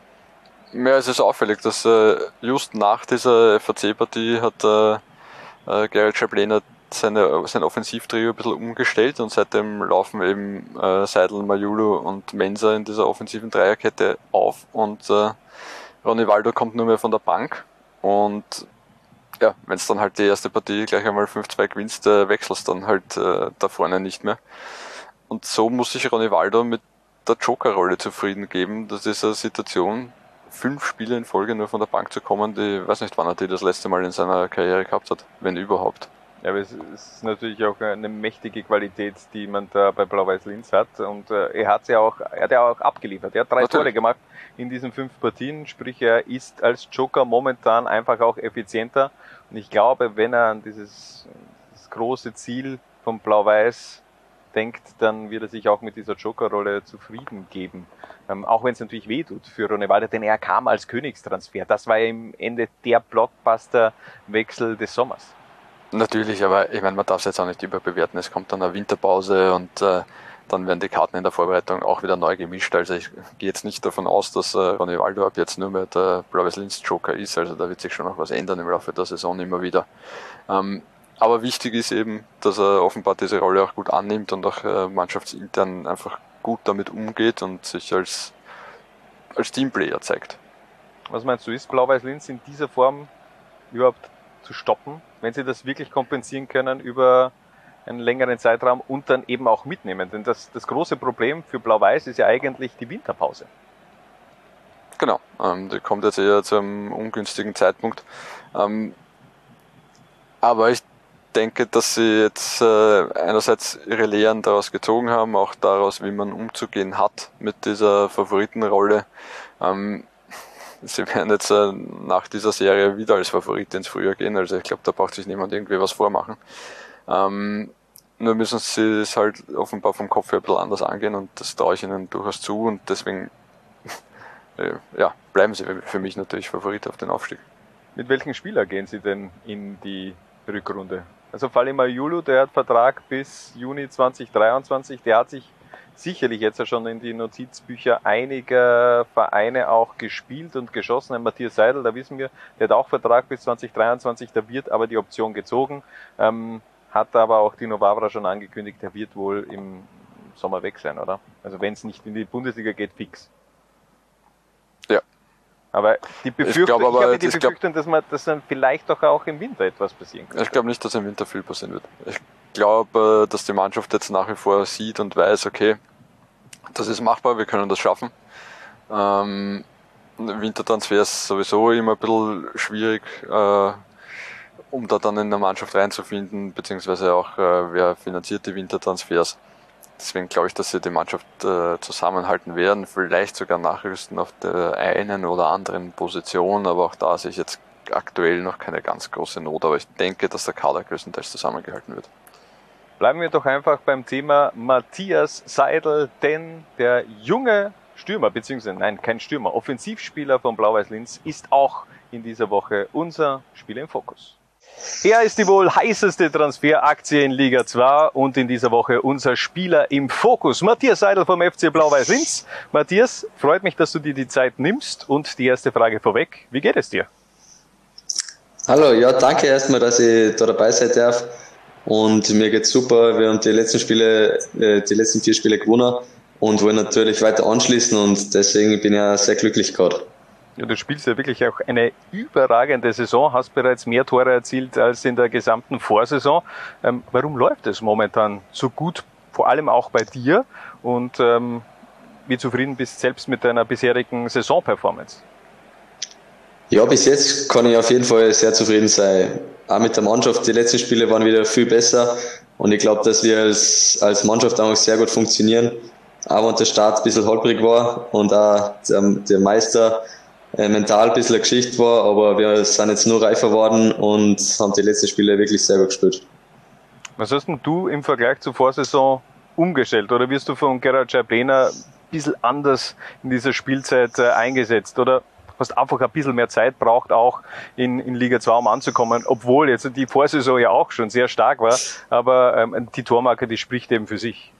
Ja, es ist auffällig, dass äh, just nach dieser FAC-Partie hat äh, äh, Gerald Schablena seine, sein Offensivtrio ein bisschen umgestellt und seitdem laufen eben äh, Seidel, Majulu und Mensa in dieser offensiven Dreierkette auf und äh, Ronny Waldo kommt nur mehr von der Bank und ja, wenn es dann halt die erste Partie gleich einmal 5-2 gewinnst, äh, wechselst dann halt äh, da vorne nicht mehr. Und so muss sich Ronny Waldo mit der Joker-Rolle zufrieden geben. Das ist eine Situation, fünf Spiele in Folge nur von der Bank zu kommen, die weiß nicht, wann er die das letzte Mal in seiner Karriere gehabt hat, wenn überhaupt. Ja, aber es ist natürlich auch eine mächtige Qualität, die man da bei Blau-Weiß Linz hat. Und äh, er hat ja auch, er hat ja auch abgeliefert. Er hat drei natürlich. Tore gemacht in diesen fünf Partien. Sprich, er ist als Joker momentan einfach auch effizienter. Und ich glaube, wenn er an dieses große Ziel von Blau-Weiß denkt, dann wird er sich auch mit dieser Joker-Rolle zufrieden geben. Ähm, auch wenn es natürlich wehtut für Ronewalde, denn er kam als Königstransfer. Das war ja im Ende der Blockbuster-Wechsel des Sommers. Natürlich, aber ich meine, man darf es jetzt auch nicht überbewerten. Es kommt dann eine Winterpause und äh, dann werden die Karten in der Vorbereitung auch wieder neu gemischt. Also ich gehe jetzt nicht davon aus, dass äh, Ronny Waldo ab jetzt nur mehr der Blaues Linz Joker ist. Also da wird sich schon noch was ändern im Laufe der Saison immer wieder. Ähm, aber wichtig ist eben, dass er offenbar diese Rolle auch gut annimmt und auch äh, mannschaftsintern einfach gut damit umgeht und sich als, als Teamplayer zeigt. Was meinst du, ist Blau-Weiß-Linz in dieser Form überhaupt zu stoppen, wenn sie das wirklich kompensieren können über einen längeren Zeitraum und dann eben auch mitnehmen? Denn das, das große Problem für Blau-Weiß ist ja eigentlich die Winterpause. Genau, ähm, die kommt jetzt eher zu einem ungünstigen Zeitpunkt. Ähm, aber ich denke, dass sie jetzt äh, einerseits ihre Lehren daraus gezogen haben, auch daraus, wie man umzugehen hat mit dieser Favoritenrolle. Ähm, sie werden jetzt äh, nach dieser Serie wieder als Favorit ins Frühjahr gehen, also ich glaube, da braucht sich niemand irgendwie was vormachen. Ähm, nur müssen sie es halt offenbar vom Kopf her ein bisschen anders angehen und das traue ich ihnen durchaus zu und deswegen äh, ja, bleiben sie für mich natürlich Favorit auf den Aufstieg. Mit welchen Spieler gehen Sie denn in die Rückrunde? Also Falima Julu, der hat Vertrag bis Juni 2023, der hat sich sicherlich jetzt ja schon in die Notizbücher einiger Vereine auch gespielt und geschossen. Ein Matthias Seidel, da wissen wir, der hat auch Vertrag bis 2023, da wird aber die Option gezogen. Ähm, hat aber auch Dino Wavra schon angekündigt, er wird wohl im Sommer weg sein, oder? Also wenn es nicht in die Bundesliga geht, fix. Ja. Aber die Befürchtung, ich, glaub, aber, ich habe die ich Befürchtung, dass man, dass dann vielleicht doch auch im Winter etwas passieren kann. Ich glaube nicht, dass im Winter viel passieren wird. Ich glaube, dass die Mannschaft jetzt nach wie vor sieht und weiß, okay, das ist machbar, wir können das schaffen. Ähm, Wintertransfer ist sowieso immer ein bisschen schwierig, äh, um da dann in der Mannschaft reinzufinden, beziehungsweise auch, äh, wer finanziert die Wintertransfers. Deswegen glaube ich, dass sie die Mannschaft äh, zusammenhalten werden, vielleicht sogar nachrüsten auf der einen oder anderen Position, aber auch da sehe ich jetzt aktuell noch keine ganz große Not, aber ich denke, dass der Kader größtenteils zusammengehalten wird. Bleiben wir doch einfach beim Thema Matthias Seidel, denn der junge Stürmer, beziehungsweise nein, kein Stürmer, Offensivspieler von Blau-Weiß Linz ist auch in dieser Woche unser Spieler im Fokus. Er ist die wohl heißeste Transferaktie in Liga 2 und in dieser Woche unser Spieler im Fokus. Matthias Seidel vom FC Blau-Weiß Linz. Matthias, freut mich, dass du dir die Zeit nimmst und die erste Frage vorweg. Wie geht es dir? Hallo, ja, danke erstmal, dass ich da dabei sein darf. Und mir geht's super. Wir haben die letzten Spiele, äh, die letzten vier Spiele gewonnen und wollen natürlich weiter anschließen und deswegen bin ich ja sehr glücklich gerade. Ja, du spielst ja wirklich auch eine überragende Saison, hast bereits mehr Tore erzielt als in der gesamten Vorsaison. Ähm, warum läuft es momentan so gut, vor allem auch bei dir? Und ähm, wie zufrieden bist du selbst mit deiner bisherigen Saisonperformance? Ja, bis jetzt kann ich auf jeden Fall sehr zufrieden sein. Auch mit der Mannschaft. Die letzten Spiele waren wieder viel besser und ich glaube, dass wir als, als Mannschaft auch sehr gut funktionieren. Auch wenn der Start ein bisschen holprig war und auch der, der Meister äh, mental ein bisschen eine Geschichte war, aber wir sind jetzt nur reifer geworden und haben die letzten Spiele wirklich sehr gut gespielt. Was hast denn du im Vergleich zur Vorsaison umgestellt oder wirst du von Gerard Schablena ein bisschen anders in dieser Spielzeit äh, eingesetzt oder hast einfach ein bisschen mehr Zeit braucht auch in, in Liga 2 um anzukommen, obwohl jetzt die Vorsaison ja auch schon sehr stark war, aber ähm, die Tormarke, die spricht eben für sich.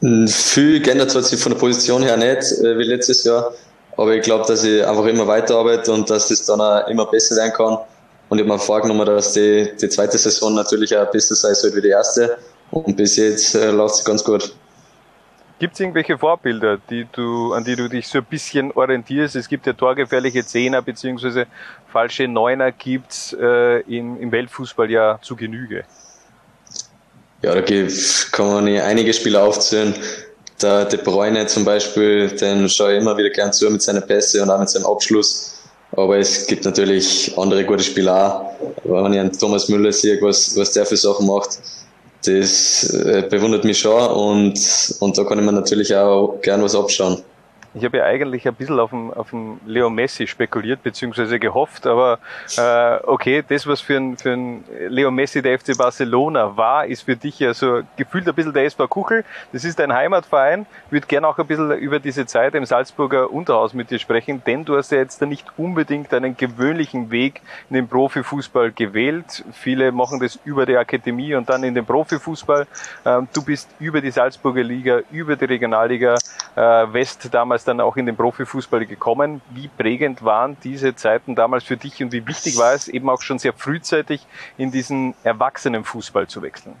Viel geändert hat sich von der Position her nicht, äh, wie letztes Jahr. Aber ich glaube, dass ich einfach immer weiterarbeite und dass das dann auch immer besser werden kann. Und ich habe mir vorgenommen, dass die, die zweite Saison natürlich auch besser sein soll wie die erste. Und bis jetzt äh, läuft es ganz gut. Gibt es irgendwelche Vorbilder, die du, an die du dich so ein bisschen orientierst? Es gibt ja torgefährliche Zehner beziehungsweise falsche Neuner gibt's äh, im, im Weltfußball ja zu Genüge. Ja, da kann man einige Spieler aufzählen. Der De Bruyne zum Beispiel, den schaue ich immer wieder gern zu mit seinen Pässe und auch mit seinem Abschluss. Aber es gibt natürlich andere gute Spieler auch. Wenn ich einen Thomas Müller sehe, was, was der für Sachen macht, das äh, bewundert mich schon und, und da kann ich mir natürlich auch gern was abschauen. Ich habe ja eigentlich ein bisschen auf den, auf den Leo Messi spekuliert, beziehungsweise gehofft, aber äh, okay, das, was für ein, für ein Leo Messi der FC Barcelona war, ist für dich ja so gefühlt ein bisschen der SV Kuchel. Das ist dein Heimatverein. Ich würde gerne auch ein bisschen über diese Zeit im Salzburger Unterhaus mit dir sprechen, denn du hast ja jetzt nicht unbedingt einen gewöhnlichen Weg in den Profifußball gewählt. Viele machen das über die Akademie und dann in den Profifußball. Ähm, du bist über die Salzburger Liga, über die Regionalliga äh, West damals dann auch in den Profifußball gekommen. Wie prägend waren diese Zeiten damals für dich und wie wichtig war es eben auch schon sehr frühzeitig in diesen Erwachsenenfußball zu wechseln?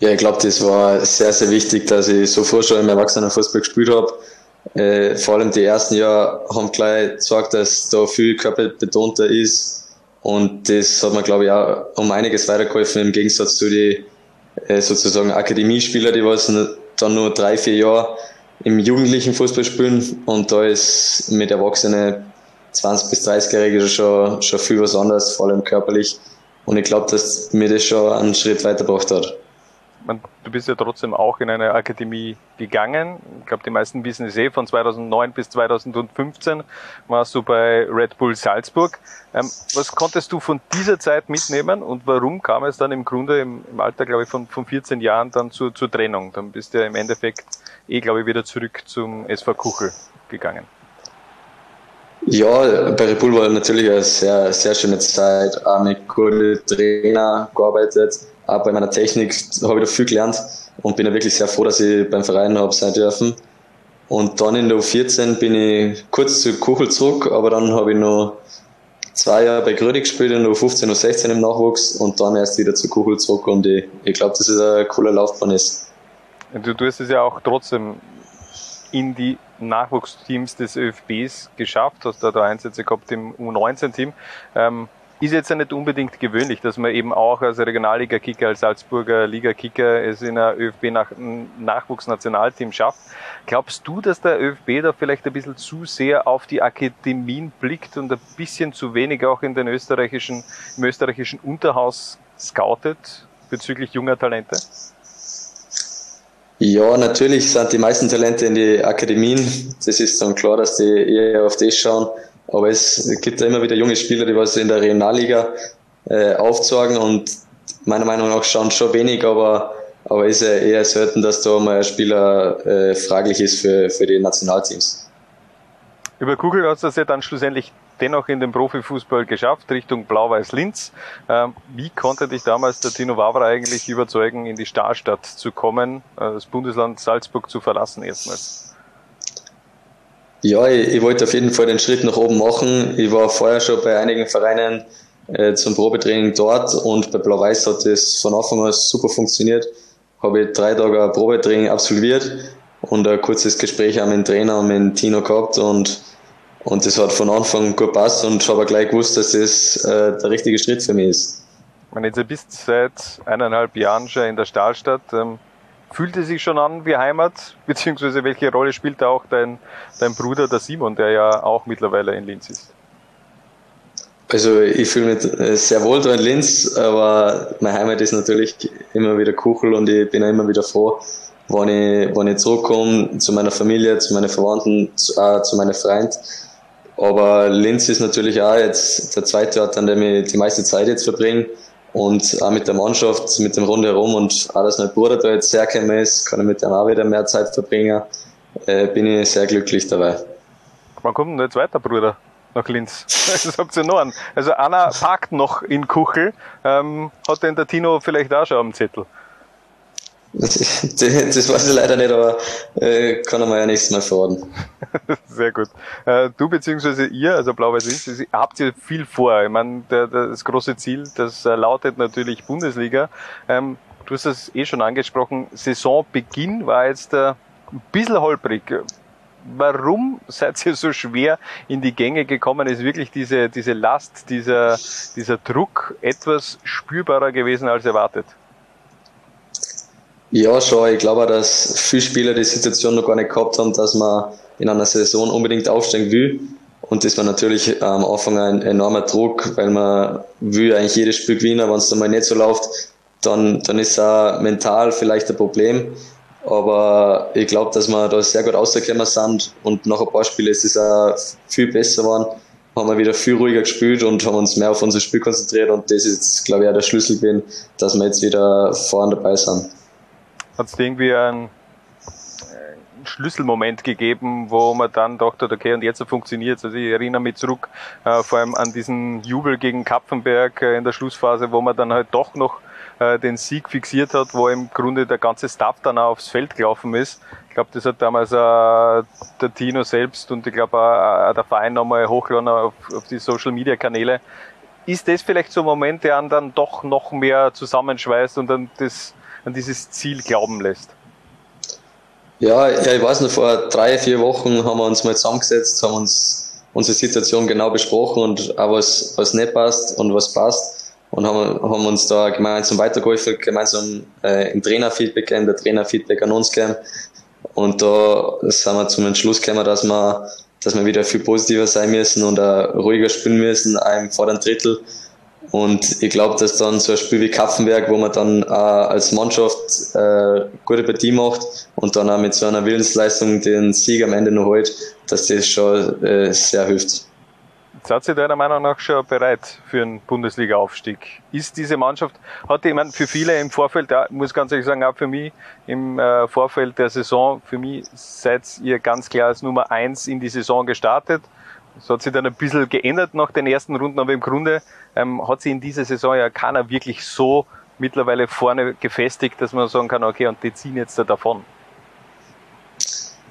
Ja, ich glaube, das war sehr, sehr wichtig, dass ich sofort schon im Erwachsenenfußball gespielt habe. Äh, vor allem die ersten Jahre haben gleich gesagt, dass da viel körperbetonter ist. Und das hat mir, glaube ich, auch um einiges weitergeholfen im Gegensatz zu den äh, sozusagen Akademiespieler, die was dann nur drei, vier Jahre im jugendlichen Fußball spielen und da ist mit Erwachsenen 20 bis 30-Jährigen schon, schon viel was anderes, vor allem körperlich. Und ich glaube, dass mir das schon einen Schritt weitergebracht hat. Du bist ja trotzdem auch in eine Akademie gegangen. Ich glaube, die meisten wissen es eh, von 2009 bis 2015 warst du bei Red Bull Salzburg. Ähm, was konntest du von dieser Zeit mitnehmen und warum kam es dann im Grunde im, im Alter, glaube ich, von, von 14 Jahren dann zur, zur Trennung? Dann bist du ja im Endeffekt eh, glaube ich, wieder zurück zum SV Kuchel gegangen. Ja, bei Red Bull war natürlich eine sehr, sehr schöne Zeit. Auch mit guten Trainer gearbeitet. Auch bei meiner Technik habe ich da viel gelernt. und bin wirklich sehr froh, dass ich beim Verein habe sein dürfen. Und dann in der U14 bin ich kurz zu Kuchel zurück, aber dann habe ich noch zwei Jahre bei Grödig gespielt, in der U15 und U16 im Nachwuchs und dann erst wieder zu Kuchel zurück und ich, ich glaube, dass es ein cooler Laufbahn ist. Du, hast es ja auch trotzdem in die Nachwuchsteams des ÖFBs geschafft, hast da, da Einsätze gehabt im U19-Team. Ähm, ist jetzt ja nicht unbedingt gewöhnlich, dass man eben auch als Regionalliga-Kicker, als Salzburger Liga-Kicker es in einer ÖFB-Nachwuchsnationalteam schafft. Glaubst du, dass der ÖFB da vielleicht ein bisschen zu sehr auf die Akademien blickt und ein bisschen zu wenig auch in den österreichischen, im österreichischen Unterhaus scoutet bezüglich junger Talente? Ja, natürlich sind die meisten Talente in die Akademien. Das ist dann klar, dass die eher auf das schauen. Aber es gibt ja immer wieder junge Spieler, die was in der Regionalliga äh, aufzeigen und meiner Meinung nach schauen schon wenig, aber aber ist ja eher selten, dass da mal ein Spieler äh, fraglich ist für, für die Nationalteams. Über Kugel hat es ja dann schlussendlich dennoch in den Profifußball geschafft, Richtung Blau-Weiß-Linz. Ähm, wie konnte dich damals der Tino Wavra eigentlich überzeugen, in die Stahlstadt zu kommen, äh, das Bundesland Salzburg zu verlassen erstmals? Ja, ich, ich, wollte auf jeden Fall den Schritt nach oben machen. Ich war vorher schon bei einigen Vereinen äh, zum Probetraining dort und bei Blau-Weiß hat es von Anfang an super funktioniert. Habe ich drei Tage Probetraining absolviert und ein kurzes Gespräch auch mit dem Trainer und mit dem Tino gehabt und und das hat von Anfang gut gepasst und ich habe gleich gewusst, dass das äh, der richtige Schritt für mich ist. Wenn jetzt bist seit eineinhalb Jahren schon in der Stahlstadt, ähm, fühlt es sich schon an wie Heimat? Beziehungsweise welche Rolle spielt da auch dein, dein Bruder, der Simon, der ja auch mittlerweile in Linz ist? Also ich fühle mich äh, sehr wohl da in Linz, aber meine Heimat ist natürlich immer wieder Kuchel und ich bin auch immer wieder froh, wenn ich, wenn ich zurückkomme zu meiner Familie, zu meinen Verwandten, zu, äh, zu meinen Freunden aber Linz ist natürlich auch jetzt der zweite Ort, an dem ich die meiste Zeit jetzt verbringe. Und auch mit der Mannschaft, mit dem Rundherum und auch, dass mein Bruder da jetzt sehr gekommen ist, kann ich mit dem auch wieder mehr Zeit verbringen. Äh, bin ich sehr glücklich dabei. Wann kommt denn jetzt weiter, Bruder, nach Linz? Das habt ihr noch an. Also einer parkt noch in Kuchel. Ähm, hat denn der Tino vielleicht auch schon am Zettel? Das, das weiß ich leider nicht, aber äh, kann mir ja nächstes Mal verraten. Sehr gut. Äh, du beziehungsweise ihr, also Blau-Weiß habt ihr viel vor. Ich meine, der, das große Ziel, das äh, lautet natürlich Bundesliga. Ähm, du hast das eh schon angesprochen. Saisonbeginn war jetzt äh, ein bisschen holprig. Warum seid ihr so schwer in die Gänge gekommen? Ist wirklich diese, diese Last, dieser, dieser Druck etwas spürbarer gewesen als erwartet? Ja, schon. Ich glaube, dass viele Spieler die Situation noch gar nicht gehabt haben, dass man in einer Saison unbedingt aufsteigen will. Und das war natürlich am Anfang ein enormer Druck, weil man will eigentlich jedes Spiel gewinnen. Wenn es dann mal nicht so läuft, dann, dann ist es auch mental vielleicht ein Problem. Aber ich glaube, dass wir da sehr gut rausgekommen sind und nach ein paar Spielen ist es auch viel besser geworden. Haben wir wieder viel ruhiger gespielt und haben uns mehr auf unser Spiel konzentriert und das ist glaube ich, auch der Schlüssel gewesen, dass wir jetzt wieder vorne dabei sind hat es irgendwie einen, einen Schlüsselmoment gegeben, wo man dann dachte, okay, und jetzt funktioniert Also ich erinnere mich zurück, äh, vor allem an diesen Jubel gegen Kapfenberg äh, in der Schlussphase, wo man dann halt doch noch äh, den Sieg fixiert hat, wo im Grunde der ganze Staff dann auch aufs Feld gelaufen ist. Ich glaube, das hat damals äh, der Tino selbst und ich glaube auch, der Verein nochmal hochgeladen auf, auf die Social Media Kanäle. Ist das vielleicht so ein Moment, der einen dann doch noch mehr zusammenschweißt und dann das an dieses Ziel glauben lässt? Ja, ja, ich weiß noch, vor drei, vier Wochen haben wir uns mal zusammengesetzt, haben uns unsere Situation genau besprochen und auch was, was nicht passt und was passt und haben, haben uns da gemeinsam weitergeholfen, gemeinsam äh, im Trainerfeedback gegeben, der Trainerfeedback an uns gegeben und da sind wir zum Entschluss gekommen, dass wir, dass wir wieder viel positiver sein müssen und auch ruhiger spielen müssen, auch im vorderen Drittel und ich glaube, dass dann so ein Spiel wie Kapfenberg, wo man dann äh, als Mannschaft äh, gute Partie macht und dann auch mit so einer Willensleistung den Sieg am Ende noch holt, dass das schon äh, sehr hilft. Seid ihr deiner Meinung nach schon bereit für einen Bundesliga-Aufstieg? Ist diese Mannschaft, hat meine, für viele im Vorfeld, ja, muss ganz ehrlich sagen, auch für mich im äh, Vorfeld der Saison, für mich seid ihr ganz klar als Nummer eins in die Saison gestartet. Das hat sich dann ein bisschen geändert nach den ersten Runden, aber im Grunde ähm, hat sich in dieser Saison ja keiner wirklich so mittlerweile vorne gefestigt, dass man sagen kann, okay, und die ziehen jetzt da davon?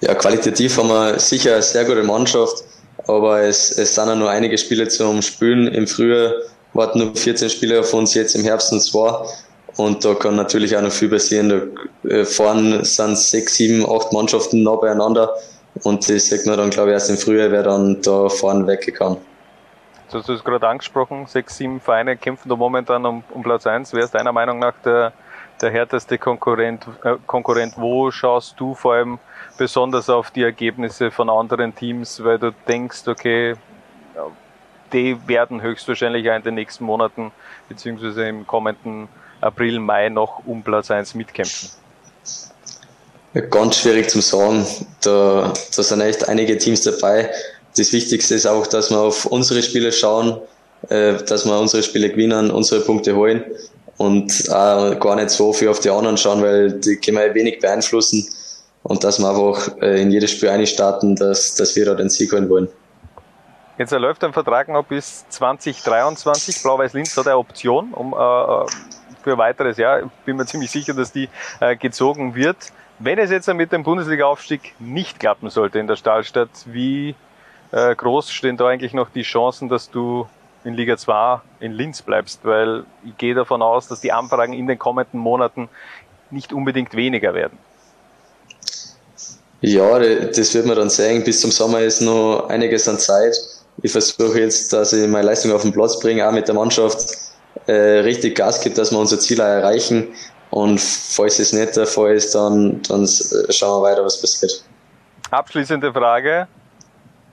Ja, qualitativ haben wir sicher eine sehr gute Mannschaft, aber es, es sind ja nur einige Spiele zum Spielen. Im Frühjahr warten nur 14 Spieler auf uns, jetzt im Herbst und zwei. Und da kann natürlich auch noch viel passieren. Da äh, vorne sind sechs, sieben, acht Mannschaften nah beieinander. Und das sieht man dann, glaube ich, erst im Frühjahr, wer dann da vorne weggekommen. Du hast es gerade angesprochen, sechs, sieben Vereine kämpfen da momentan um, um Platz eins. Wer ist deiner Meinung nach der, der härteste Konkurrent, äh, Konkurrent? Wo schaust du vor allem besonders auf die Ergebnisse von anderen Teams, weil du denkst, okay, die werden höchstwahrscheinlich auch in den nächsten Monaten beziehungsweise im kommenden April, Mai noch um Platz 1 mitkämpfen? Ganz schwierig zu sagen. Da, da sind echt einige Teams dabei. Das Wichtigste ist auch, dass wir auf unsere Spiele schauen, äh, dass wir unsere Spiele gewinnen, unsere Punkte holen und auch gar nicht so viel auf die anderen schauen, weil die können wir wenig beeinflussen und dass wir einfach äh, in jedes Spiel einstarten, dass, dass wir da den Sieg holen wollen. Jetzt läuft ein Vertrag noch bis 2023. Blau-Weiß Linz hat eine Option um, äh, für ein weiteres Jahr. Ich bin mir ziemlich sicher, dass die äh, gezogen wird. Wenn es jetzt mit dem Bundesliga-Aufstieg nicht klappen sollte in der Stahlstadt, wie äh, groß stehen da eigentlich noch die Chancen, dass du in Liga 2 in Linz bleibst? Weil ich gehe davon aus, dass die Anfragen in den kommenden Monaten nicht unbedingt weniger werden. Ja, das wird man dann sehen. Bis zum Sommer ist noch einiges an Zeit. Ich versuche jetzt, dass ich meine Leistung auf den Platz bringe, auch mit der Mannschaft äh, richtig Gas gibt, dass wir unser Ziel erreichen. Und falls es nicht der Fall ist, dann, dann schauen wir weiter, was passiert. Abschließende Frage,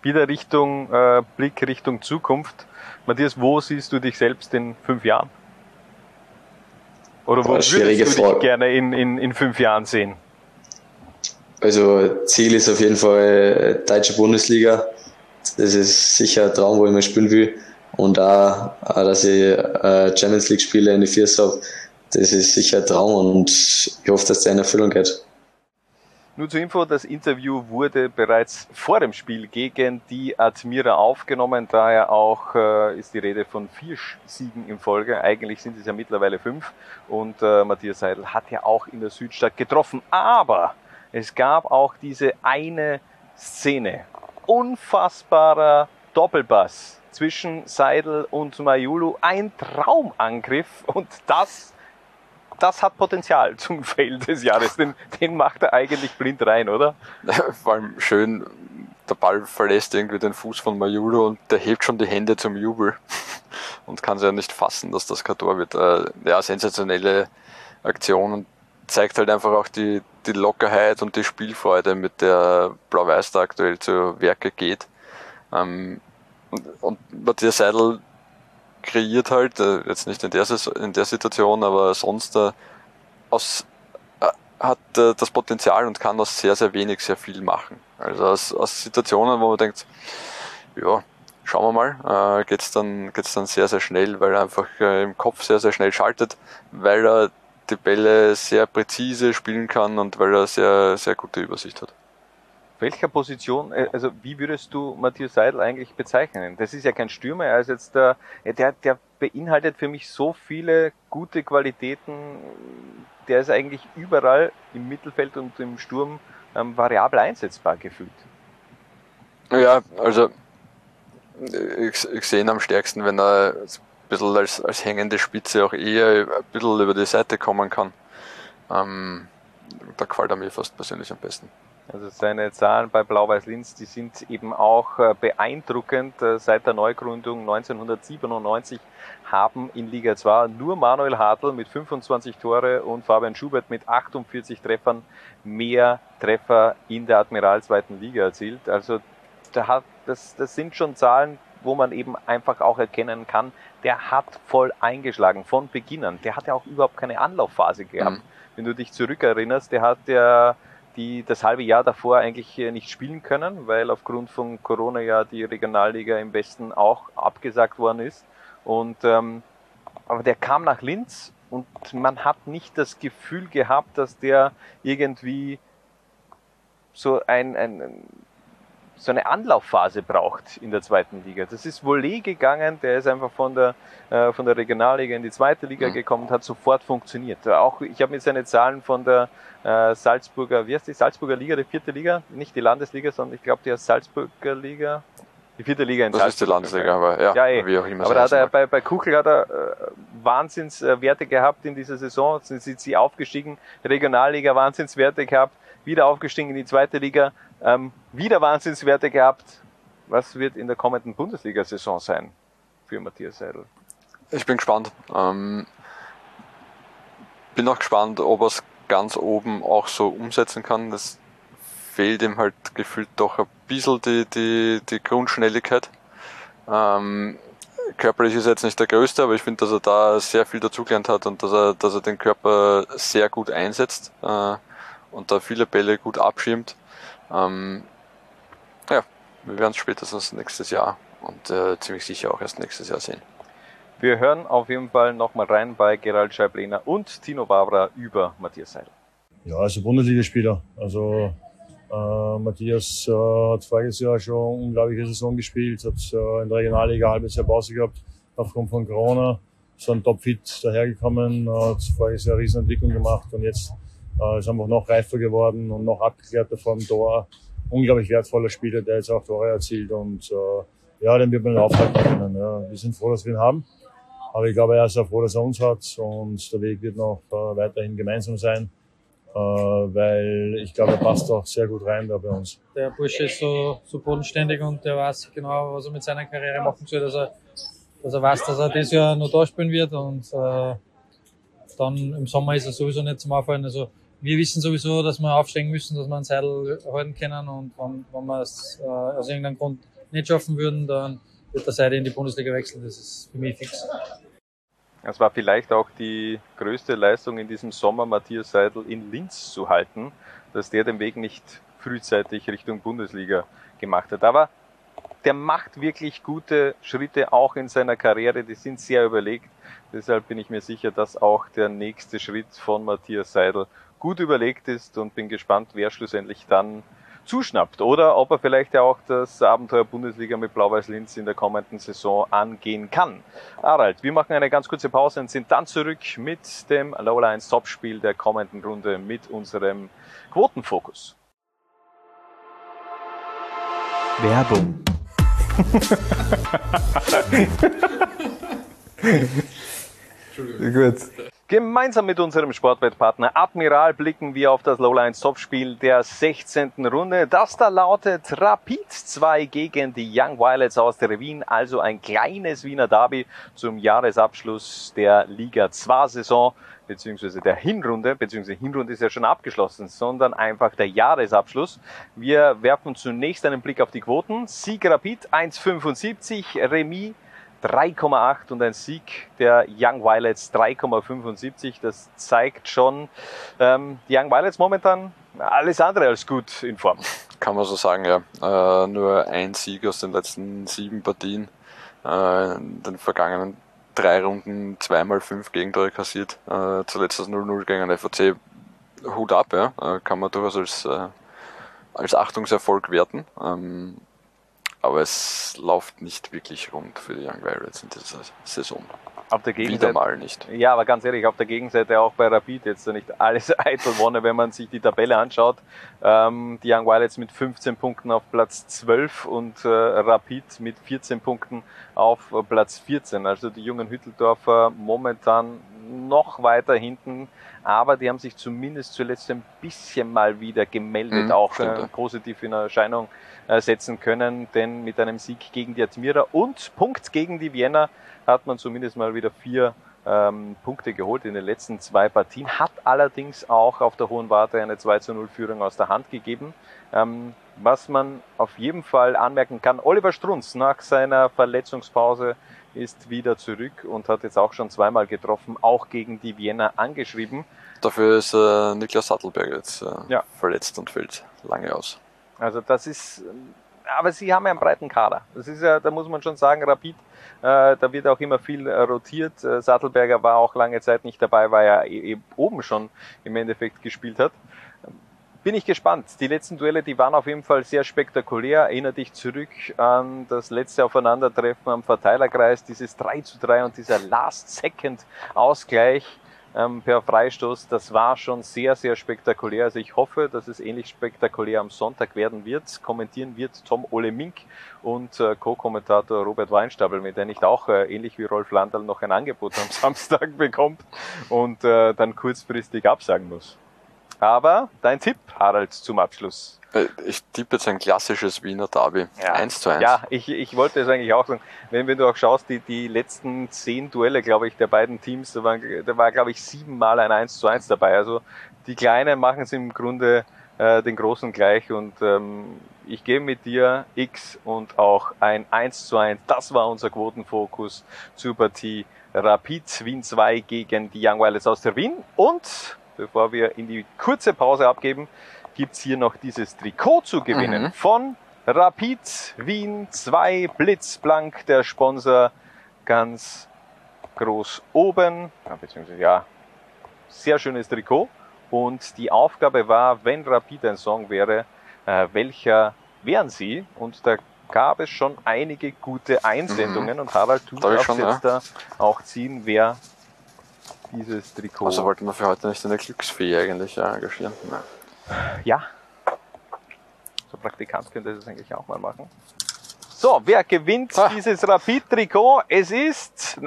wieder Richtung äh, Blick Richtung Zukunft. Matthias, wo siehst du dich selbst in fünf Jahren? Oder wo würdest du dich Frage. gerne in, in, in fünf Jahren sehen? Also Ziel ist auf jeden Fall äh, deutsche Bundesliga. Das ist sicher ein Traum, wo ich mal spielen will. Und auch, auch dass ich äh, Champions League Spiele in die Viers habe, das ist sicher ein Traum und ich hoffe, dass der in Erfüllung geht. Nur zur Info, das Interview wurde bereits vor dem Spiel gegen die Admira aufgenommen. Daher auch äh, ist die Rede von vier Siegen in Folge. Eigentlich sind es ja mittlerweile fünf. Und äh, Matthias Seidel hat ja auch in der Südstadt getroffen. Aber es gab auch diese eine Szene. Unfassbarer Doppelbass zwischen Seidel und Mayulu. Ein Traumangriff und das, das hat Potenzial zum Fail des Jahres. Den, den macht er eigentlich blind rein, oder? Vor allem schön, der Ball verlässt irgendwie den Fuß von Mayulu und der hebt schon die Hände zum Jubel und kann sich ja nicht fassen, dass das kein Tor wird. Äh, ja, sensationelle Aktion und zeigt halt einfach auch die, die Lockerheit und die Spielfreude, mit der Blau-Weiß da aktuell zu Werke geht. Ähm, und Matthias Seidel kreiert halt, äh, jetzt nicht in der, in der Situation, aber sonst äh, aus, äh, hat das Potenzial und kann aus sehr, sehr wenig sehr viel machen. Also aus, aus Situationen, wo man denkt, ja, schauen wir mal, äh, geht's dann, geht's dann sehr, sehr schnell, weil er einfach im Kopf sehr, sehr schnell schaltet, weil er die Bälle sehr präzise spielen kann und weil er sehr, sehr gute Übersicht hat. Welcher Position, äh, also wie würdest du Matthias Seidel eigentlich bezeichnen? Das ist ja kein Stürmer, er ist jetzt der, der, der beinhaltet für mich so viele gute Qualitäten. Der ist eigentlich überall im Mittelfeld und im Sturm ähm, variabel einsetzbar gefühlt. Ja, also ich, ich sehe ihn am stärksten, wenn er bisschen als, als hängende Spitze auch eher ein bisschen über die Seite kommen kann. Ähm, da gefällt er mir fast persönlich am besten. Also seine Zahlen bei Blau-Weiß Linz, die sind eben auch äh, beeindruckend. Äh, seit der Neugründung 1997 haben in Liga 2 nur Manuel Hartl mit 25 Tore und Fabian Schubert mit 48 Treffern mehr Treffer in der Admiral zweiten Liga erzielt. Also da hat, das, das sind schon Zahlen, wo man eben einfach auch erkennen kann, der hat voll eingeschlagen von Beginn an. Der hat ja auch überhaupt keine Anlaufphase gehabt. Mhm. Wenn du dich zurückerinnerst, der hat ja die das halbe Jahr davor eigentlich nicht spielen können, weil aufgrund von Corona ja die Regionalliga im Westen auch abgesagt worden ist. Und ähm, aber der kam nach Linz und man hat nicht das Gefühl gehabt, dass der irgendwie so ein, ein so eine Anlaufphase braucht in der zweiten Liga. Das ist Volley gegangen, der ist einfach von der, äh, von der Regionalliga in die zweite Liga Mhm. gekommen und hat sofort funktioniert. Auch ich habe mir seine Zahlen von der äh, Salzburger, wie heißt die Salzburger Liga, die vierte Liga, nicht die Landesliga, sondern ich glaube die heißt Salzburger Liga, die vierte Liga in Das ist die Salzburg. Landesliga, aber ja, Ja, eh. wie auch immer Aber da hat er, bei, bei Kuchel hat er äh, Wahnsinnswerte gehabt in dieser Saison. Sind sie, sie aufgestiegen, Regionalliga Wahnsinnswerte gehabt, wieder aufgestiegen in die zweite Liga, ähm, wieder Wahnsinnswerte gehabt. Was wird in der kommenden Bundesliga-Saison sein für Matthias Seidel? Ich bin gespannt. Ähm, bin auch gespannt, ob er es ganz oben auch so umsetzen kann. Das fehlt ihm halt gefühlt doch ein bisschen die, die, die Grundschnelligkeit. Ähm, körperlich ist er jetzt nicht der Größte, aber ich finde, dass er da sehr viel dazugelernt hat und dass er, dass er den Körper sehr gut einsetzt äh, und da viele Bälle gut abschirmt. Ähm, ja, wir werden es spätestens nächstes Jahr und äh, ziemlich sicher auch erst nächstes Jahr sehen. Wir hören auf jeden Fall nochmal rein bei Gerald Scheiblener und Tino Wabra über Matthias Seidel. Ja, also Bundesligaspieler. Also äh, Matthias äh, hat voriges Jahr schon eine unglaubliche Saison gespielt, hat äh, in der Regionalliga ein halbes Jahr Pause gehabt aufgrund von Corona, ist dann topfit dahergekommen, hat voriges Jahr eine Riesenentwicklung gemacht und jetzt äh, ist einfach noch reifer geworden und noch abgeklärter vor dem Tor. Unglaublich wertvoller Spieler, der jetzt auch Tore erzielt und äh, ja, den wird man aufhalten können. Ja. Wir sind froh, dass wir ihn haben. Aber ich glaube, er ist auch froh, dass er uns hat und der Weg wird noch äh, weiterhin gemeinsam sein, äh, weil ich glaube, er passt auch sehr gut rein da bei uns. Der Bursche ist so, so bodenständig und der weiß genau, was er mit seiner Karriere machen soll, dass er, dass er weiß, dass er dieses Jahr noch da spielen wird und äh, dann im Sommer ist er sowieso nicht zum Auffallen. Also wir wissen sowieso, dass wir aufsteigen müssen, dass wir einen Seidel halten können und wenn, wenn wir es äh, aus irgendeinem Grund nicht schaffen würden, dann wird der Seidel in die Bundesliga wechseln. Das ist für mich fix. Es war vielleicht auch die größte Leistung in diesem Sommer, Matthias Seidel in Linz zu halten, dass der den Weg nicht frühzeitig Richtung Bundesliga gemacht hat. Aber der macht wirklich gute Schritte auch in seiner Karriere, die sind sehr überlegt. Deshalb bin ich mir sicher, dass auch der nächste Schritt von Matthias Seidel gut überlegt ist und bin gespannt, wer schlussendlich dann zuschnappt oder ob er vielleicht ja auch das Abenteuer Bundesliga mit Blau-Weiß Linz in der kommenden Saison angehen kann. Harald, wir machen eine ganz kurze Pause und sind dann zurück mit dem Lowlines Topspiel der kommenden Runde mit unserem Quotenfokus. Werbung. Gut. Gemeinsam mit unserem Sportwettpartner Admiral blicken wir auf das Lowlines Topspiel der 16. Runde. Das da lautet Rapid 2 gegen die Young Violets aus der Wien, also ein kleines Wiener Derby zum Jahresabschluss der Liga 2 Saison beziehungsweise der Hinrunde, beziehungsweise Hinrunde ist ja schon abgeschlossen, sondern einfach der Jahresabschluss. Wir werfen zunächst einen Blick auf die Quoten. Sieg Rapid 1,75, Remis 3,8 und ein Sieg der Young Violets 3,75. Das zeigt schon, ähm, die Young Violets momentan alles andere als gut in Form. Kann man so sagen, ja. Äh, nur ein Sieg aus den letzten sieben Partien. Äh, in den vergangenen drei Runden zweimal fünf Gegentore kassiert. Äh, zuletzt das 0-0 gegen den FAC. Hut ab, ja. Äh, kann man durchaus als, äh, als Achtungserfolg werten. Ähm, aber es läuft nicht wirklich rund für die Young Violets in dieser Saison. Auf der Gegenseite, Wieder mal nicht. Ja, aber ganz ehrlich, auf der Gegenseite auch bei Rapid jetzt nicht alles eitel Wonne, wenn man sich die Tabelle anschaut. Ähm, die Young Violets mit 15 Punkten auf Platz 12 und äh, Rapid mit 14 Punkten auf äh, Platz 14. Also die jungen Hütteldorfer momentan noch weiter hinten, aber die haben sich zumindest zuletzt ein bisschen mal wieder gemeldet, Mhm, auch äh, positiv in Erscheinung äh, setzen können, denn mit einem Sieg gegen die Admira und Punkt gegen die Vienna hat man zumindest mal wieder vier ähm, Punkte geholt in den letzten zwei Partien, hat allerdings auch auf der Hohen Warte eine 2 zu 0 Führung aus der Hand gegeben. Ähm, was man auf jeden Fall anmerken kann, Oliver Strunz nach seiner Verletzungspause ist wieder zurück und hat jetzt auch schon zweimal getroffen, auch gegen die Vienna angeschrieben. Dafür ist äh, Niklas Sattelberger jetzt äh, Ja. verletzt und fällt lange aus. Also das ist, aber sie haben ja einen breiten Kader. Das ist ja, da muss man schon sagen, Rapid, äh, da wird auch immer viel äh, rotiert. Äh, Sattelberger war auch lange Zeit nicht dabei, weil er e- eben oben schon im Endeffekt gespielt hat. bin ich gespannt. Die letzten Duelle, die waren auf jeden Fall sehr spektakulär. Erinnere dich zurück an das letzte Aufeinandertreffen am Verteilerkreis, dieses 3 zu 3 und dieser Last-Second-Ausgleich ähm, per Freistoß. Das war schon sehr, sehr spektakulär. Also ich hoffe, dass es ähnlich spektakulär am Sonntag werden wird. Kommentieren wird Tom Ole Mink und äh, Co-Kommentator Robert Weinstapel, mit der nicht auch äh, ähnlich wie Rolf Landl noch ein Angebot am Samstag bekommt und äh, dann kurzfristig absagen muss. Aber dein Tipp, Harald, zum Abschluss. Äh, Ich tippe jetzt ein klassisches Wiener Derby. Ja. 1 zu 1. Ja, ich, ich wollte es eigentlich auch sagen. Wenn, wenn du auch schaust, die, die letzten zehn Duelle, glaube ich, der beiden Teams, da, waren, da war, glaube ich, siebenmal ein 1 zu 1 dabei. Also die Kleinen machen es im Grunde äh, den Großen gleich und ähm, ich gehe mit dir X und auch ein 1 zu 1. Das war unser Quotenfokus zur Partie Rapid Wien 2 gegen die Young Wireless aus der Wien. Und bevor wir in die kurze Pause abgeben, gibt's hier noch dieses Trikot zu gewinnen Mhm. von Rapid Wien 2 Blitzblank, der Sponsor ganz groß oben, ja, beziehungsweise ja, sehr schönes Trikot. Und die Aufgabe war, wenn Rapid ein Song wäre, äh, welcher wären sie? Und da gab es schon einige gute Einsendungen. Mhm. Und Harald, du darfst jetzt da auch ziehen, wer dieses Trikot... Also wollten wir für heute nicht eine Glücksfee eigentlich engagieren? Nein. Ja. So Praktikant könnte das eigentlich auch mal machen. So, wer gewinnt dieses Rapid-Trikot? Es ist,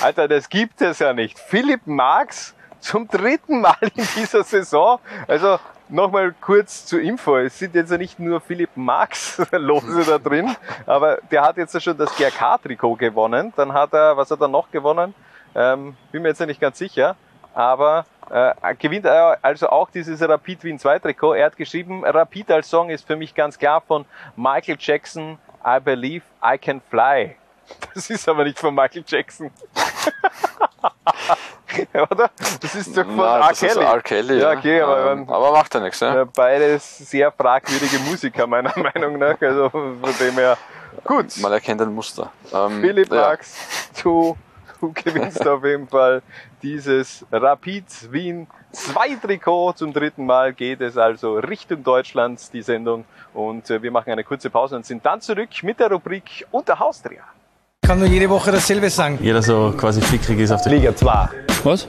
Alter, das gibt es ja nicht. Philipp Marx zum dritten Mal in dieser Saison. Also nochmal kurz zur Info. Es sind jetzt ja nicht nur Philipp Marx Lose da drin, aber der hat jetzt ja schon das GRK-Trikot gewonnen. Dann hat er, was hat er noch gewonnen? Ähm, bin mir jetzt ja nicht ganz sicher. Aber äh, gewinnt er also auch dieses Rapid Wien 2 Trikot. Er hat geschrieben, Rapid als Song ist für mich ganz klar von Michael Jackson, I Believe I Can Fly. Das ist aber nicht von Michael Jackson. Oder? Das ist doch von Nein, R. das ist Kelly. R. Kelly, Ja, ja. okay, aber, Ähm, aber macht ja nichts, ja. ja, beides sehr fragwürdige Musiker, meiner Meinung nach. Also von dem her, gut. Man erkennt ein Muster. Ähm, Philipp ja. Max, du, du gewinnst auf jeden Fall dieses Rapid Wien 2 Trikot. Zum dritten Mal geht es also Richtung Deutschland, die Sendung. Und äh, wir machen eine kurze Pause und sind dann zurück mit der Rubrik Unter Haustria. Ich kann nur jede Woche dasselbe sagen. Jeder so quasi fickrig ist auf der Liga 2. Was?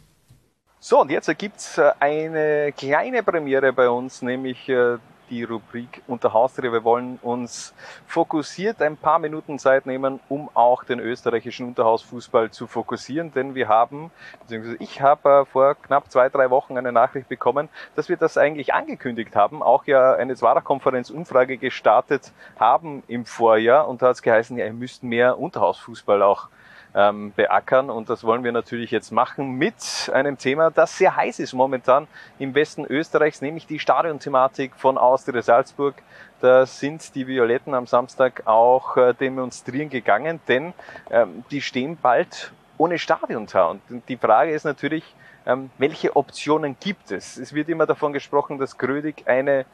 So, und jetzt gibt's äh, eine kleine Premiere bei uns, nämlich äh, die Rubrik Unter Haustür. Wir wollen uns fokussiert ein paar Minuten Zeit nehmen, um auch den österreichischen Unterhausfußball zu fokussieren, denn wir haben, beziehungsweise ich habe äh, vor knapp zwei, drei Wochen eine Nachricht bekommen, dass wir das eigentlich angekündigt haben, auch ja eine Zwarer-Konferenz-Umfrage gestartet haben im Vorjahr und da hat es geheißen, ja, ihr müsst mehr Unterhausfußball auch ähm, beackern. Und das wollen wir natürlich jetzt machen mit einem Thema, das sehr heiß ist momentan im Westen Österreichs, nämlich die Stadionthematik von Austria Salzburg. Da sind die Violetten am Samstag auch äh, demonstrieren gegangen, denn ähm, die stehen bald ohne Stadion da. Und die Frage ist natürlich, ähm, welche Optionen gibt es? Es wird immer davon gesprochen, dass Grödig eine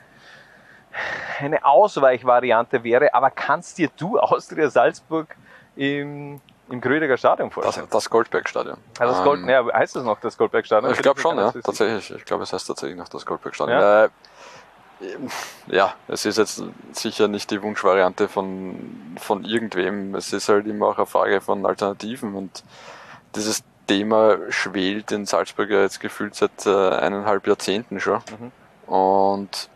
eine Ausweichvariante wäre, aber kannst dir du Austria Salzburg im im Grödiger Stadion vorstellen. Das, das Goldbergstadion. Ah, das Gold, Ähm, ja, heißt das noch das Goldbergstadion? Ich glaube schon, ja, tatsächlich. Ich glaube, es heißt tatsächlich noch das Goldbergstadion. Ja. Äh, ja, es ist jetzt sicher nicht die Wunschvariante von, von irgendwem. Es ist halt immer auch eine Frage von Alternativen und dieses Thema schwelt in Salzburg ja jetzt gefühlt seit äh, eineinhalb Jahrzehnten schon. Und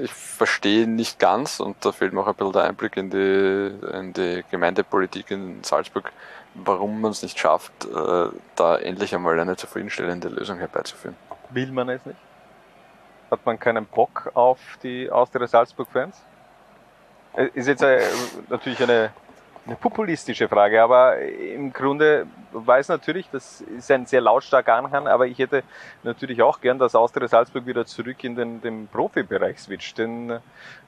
ich verstehe nicht ganz, und da fehlt mir auch ein bisschen der Einblick in die, in die Gemeindepolitik in Salzburg, warum man es nicht schafft, äh, da endlich einmal eine zufriedenstellende Lösung herbeizuführen. Will man es nicht? Hat man keinen Bock auf die Austria Salzburg-Fans? Äh, Ist jetzt äh, natürlich eine eine populistische Frage, aber im Grunde weiß natürlich, das ist ein sehr lautstarker Anhang, aber ich hätte natürlich auch gern, dass Austria Salzburg wieder zurück in den, den Profibereich switcht, denn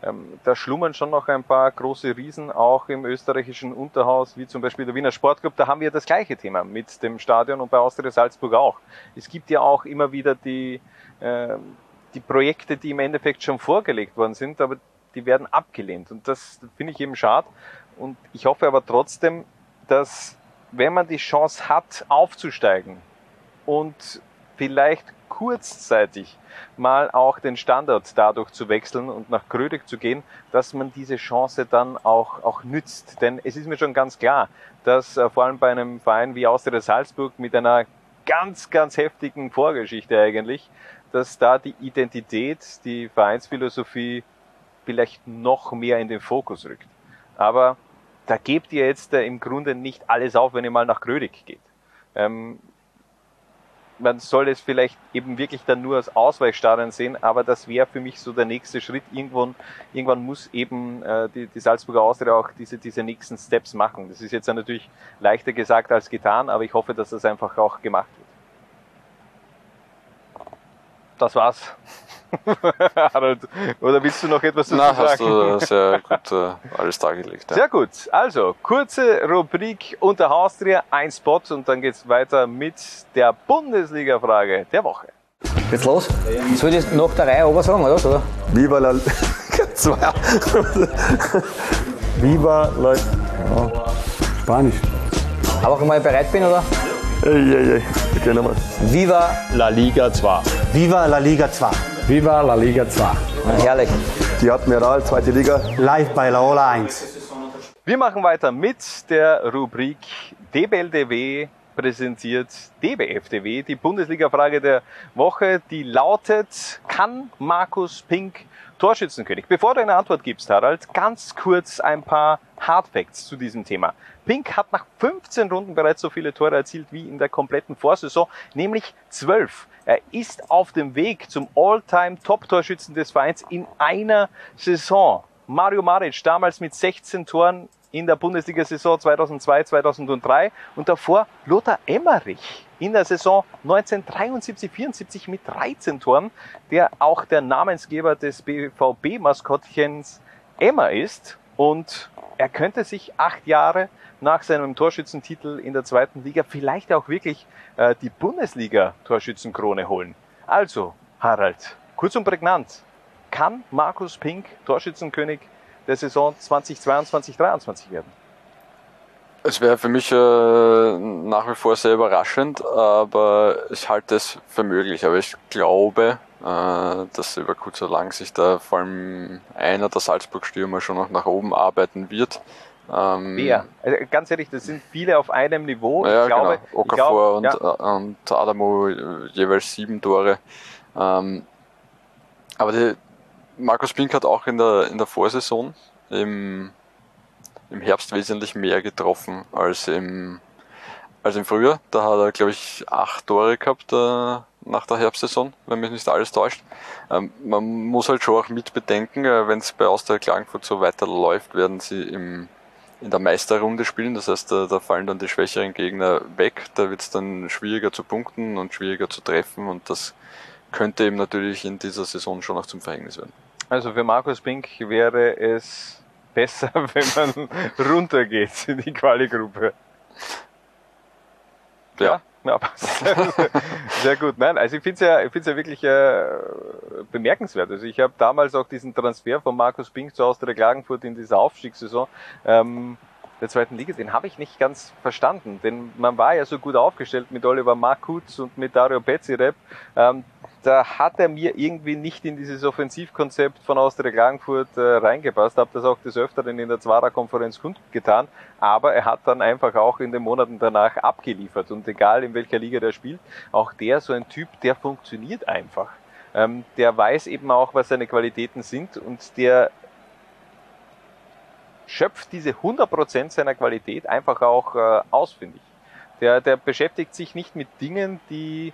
ähm, da schlummern schon noch ein paar große Riesen auch im österreichischen Unterhaus, wie zum Beispiel der Wiener Sportclub, da haben wir das gleiche Thema mit dem Stadion und bei Austria Salzburg auch. Es gibt ja auch immer wieder die, äh, die Projekte, die im Endeffekt schon vorgelegt worden sind, aber die werden abgelehnt und das finde ich eben schade. Und ich hoffe aber trotzdem, dass wenn man die Chance hat, aufzusteigen und vielleicht kurzzeitig mal auch den Standard dadurch zu wechseln und nach Grödig zu gehen, dass man diese Chance dann auch, auch nützt. Denn es ist mir schon ganz klar, dass äh, vor allem bei einem Verein wie Austria Salzburg mit einer ganz, ganz heftigen Vorgeschichte eigentlich, dass da die Identität, die Vereinsphilosophie vielleicht noch mehr in den Fokus rückt. Aber da gebt ihr jetzt äh, im Grunde nicht alles auf, wenn ihr mal nach Grödig geht. Ähm, man soll es vielleicht eben wirklich dann nur als Ausweichstadion sehen, aber das wäre für mich so der nächste Schritt. Irgendwann, irgendwann muss eben äh, die, die Salzburger Austria auch diese, diese nächsten Steps machen. Das ist jetzt natürlich leichter gesagt als getan, aber ich hoffe, dass das einfach auch gemacht wird. Das war's. Harald, oder willst du noch etwas dazu Na, sagen? hast du sehr gut äh, alles dargelegt. Ja. Sehr gut. Also, kurze Rubrik unter Haustria, ein Spot und dann geht's weiter mit der Bundesliga-Frage der Woche. Geht's los? Soll ich das nach der Reihe aber sagen, oder? oder? Viva la zwei. Viva la Spanisch. Aber wenn ich bereit bin, oder? Ey, ey, ey. Okay, nochmal. Viva La Liga 2. Viva la Liga 2. Viva la Liga 2. Herrlich. Die Admiral, zweite Liga. Live bei Laola 1. Wir machen weiter mit der Rubrik DBLDW präsentiert DBFDW, die Bundesliga-Frage der Woche, die lautet, kann Markus Pink Torschützenkönig? Bevor du eine Antwort gibst, Harald, ganz kurz ein paar Hardfacts zu diesem Thema. Pink hat nach 15 Runden bereits so viele Tore erzielt wie in der kompletten Vorsaison, nämlich 12. Er ist auf dem Weg zum All-Time-Top-Torschützen des Vereins in einer Saison. Mario Maric damals mit 16 Toren in der Bundesliga-Saison 2002, 2003 und davor Lothar Emmerich in der Saison 1973-74 mit 13 Toren, der auch der Namensgeber des BVB-Maskottchens Emma ist und er könnte sich acht Jahre nach seinem Torschützentitel in der zweiten Liga vielleicht auch wirklich äh, die Bundesliga-Torschützenkrone holen. Also, Harald, kurz und prägnant, kann Markus Pink Torschützenkönig der Saison 2022-23 werden? Es wäre für mich äh, nach wie vor sehr überraschend, aber ich halte es für möglich. Aber ich glaube, äh, dass über kurz oder lang sich da vor allem einer der Salzburg-Stürmer schon noch nach oben arbeiten wird. Ähm, Wer? Also ganz ehrlich, das sind viele auf einem Niveau. Ja, ich glaube, genau. Okafor ich glaube, und, äh, und Adamo äh, jeweils sieben Tore. Ähm, aber die, Markus Pink hat auch in der, in der Vorsaison im, im Herbst wesentlich mehr getroffen als im, als im Frühjahr. Da hat er, glaube ich, acht Tore gehabt äh, nach der Herbstsaison, wenn mich nicht alles täuscht. Ähm, man muss halt schon auch mit bedenken, äh, wenn es bei Austria Klagenfurt so weiterläuft, werden sie im, in der Meisterrunde spielen. Das heißt, da, da fallen dann die schwächeren Gegner weg. Da wird es dann schwieriger zu punkten und schwieriger zu treffen und das könnte eben natürlich in dieser Saison schon auch zum Verhängnis werden. Also für Markus Pink wäre es besser, wenn man runtergeht in die Quali-Gruppe. Ja. Ja, passt. Sehr gut. Nein, also ich finde es ja, ich find's ja wirklich äh, bemerkenswert. Also ich habe damals auch diesen Transfer von Markus Pink zu Austria Klagenfurt in dieser Aufstiegssaison ähm, der zweiten Liga, den habe ich nicht ganz verstanden. Denn man war ja so gut aufgestellt mit Oliver Makutz und mit Dario Pezirep. Ähm, da hat er mir irgendwie nicht in dieses Offensivkonzept von Austria Klagenfurt äh, reingepasst. Habe das auch des Öfteren in der Zwarer-Konferenz kundgetan. Aber er hat dann einfach auch in den Monaten danach abgeliefert. Und egal in welcher Liga der spielt, auch der so ein Typ, der funktioniert einfach. Ähm, der weiß eben auch, was seine Qualitäten sind und der schöpft diese 100% seiner Qualität einfach auch äh, aus, finde ich. Der, der beschäftigt sich nicht mit Dingen, die,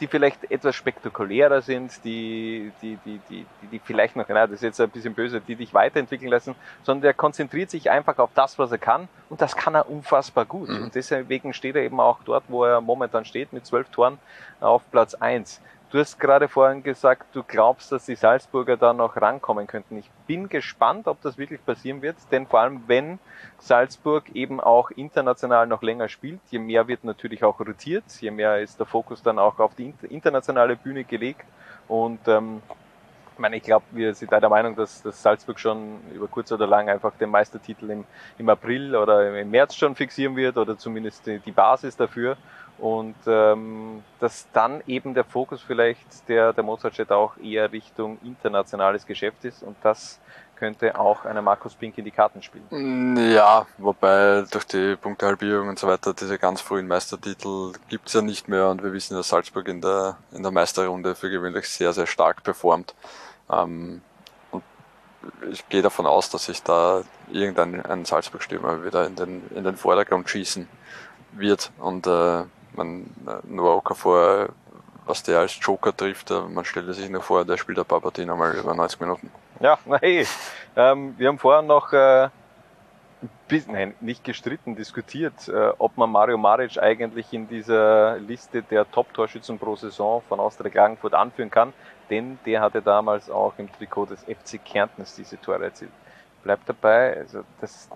die vielleicht etwas spektakulärer sind, die, die, die, die, die, die vielleicht noch, na, das ist jetzt ein bisschen böse, die dich weiterentwickeln lassen, sondern der konzentriert sich einfach auf das, was er kann und das kann er unfassbar gut. Mhm. Und deswegen steht er eben auch dort, wo er momentan steht, mit zwölf Toren auf Platz eins. Du hast gerade vorhin gesagt, du glaubst, dass die Salzburger da noch rankommen könnten. Ich bin gespannt, ob das wirklich passieren wird, denn vor allem wenn Salzburg eben auch international noch länger spielt, je mehr wird natürlich auch rotiert, je mehr ist der Fokus dann auch auf die inter- internationale Bühne gelegt und ähm, ich meine, ich glaube, wir sind da der Meinung, dass, dass Salzburg schon über kurz oder lang einfach den Meistertitel im, im April oder im März schon fixieren wird oder zumindest die, die Basis dafür. Und ähm, dass dann eben der Fokus vielleicht der, der Mozartstädt auch eher Richtung internationales Geschäft ist und das könnte auch einer Markus Pink in die Karten spielen. Mm, Ja, wobei durch die Punktehalbierung und so weiter diese ganz frühen Meistertitel gibt's ja nicht mehr und wir wissen, dass Salzburg in der, in der Meisterrunde für gewöhnlich sehr, sehr stark performt. Ähm, und ich gehe davon aus, dass sich da irgendein ein Salzburg-Stürmer wieder in den, in den Vordergrund schießen wird und äh, man äh, Noah Okafor, was der als Joker trifft, äh, man stelle sich nur vor, der spielt ein paar Partien einmal über 90 Minuten. Ja, hey, ähm, wir haben vorher noch äh, bis, nein, nicht gestritten, diskutiert, äh, ob man Mario Maric eigentlich in dieser Liste der Top-Torschützen pro Saison von Austria Klagenfurt anführen kann, denn der hatte damals auch im Trikot des FC Kärntens diese Tore erzielt. Bleibt dabei, also das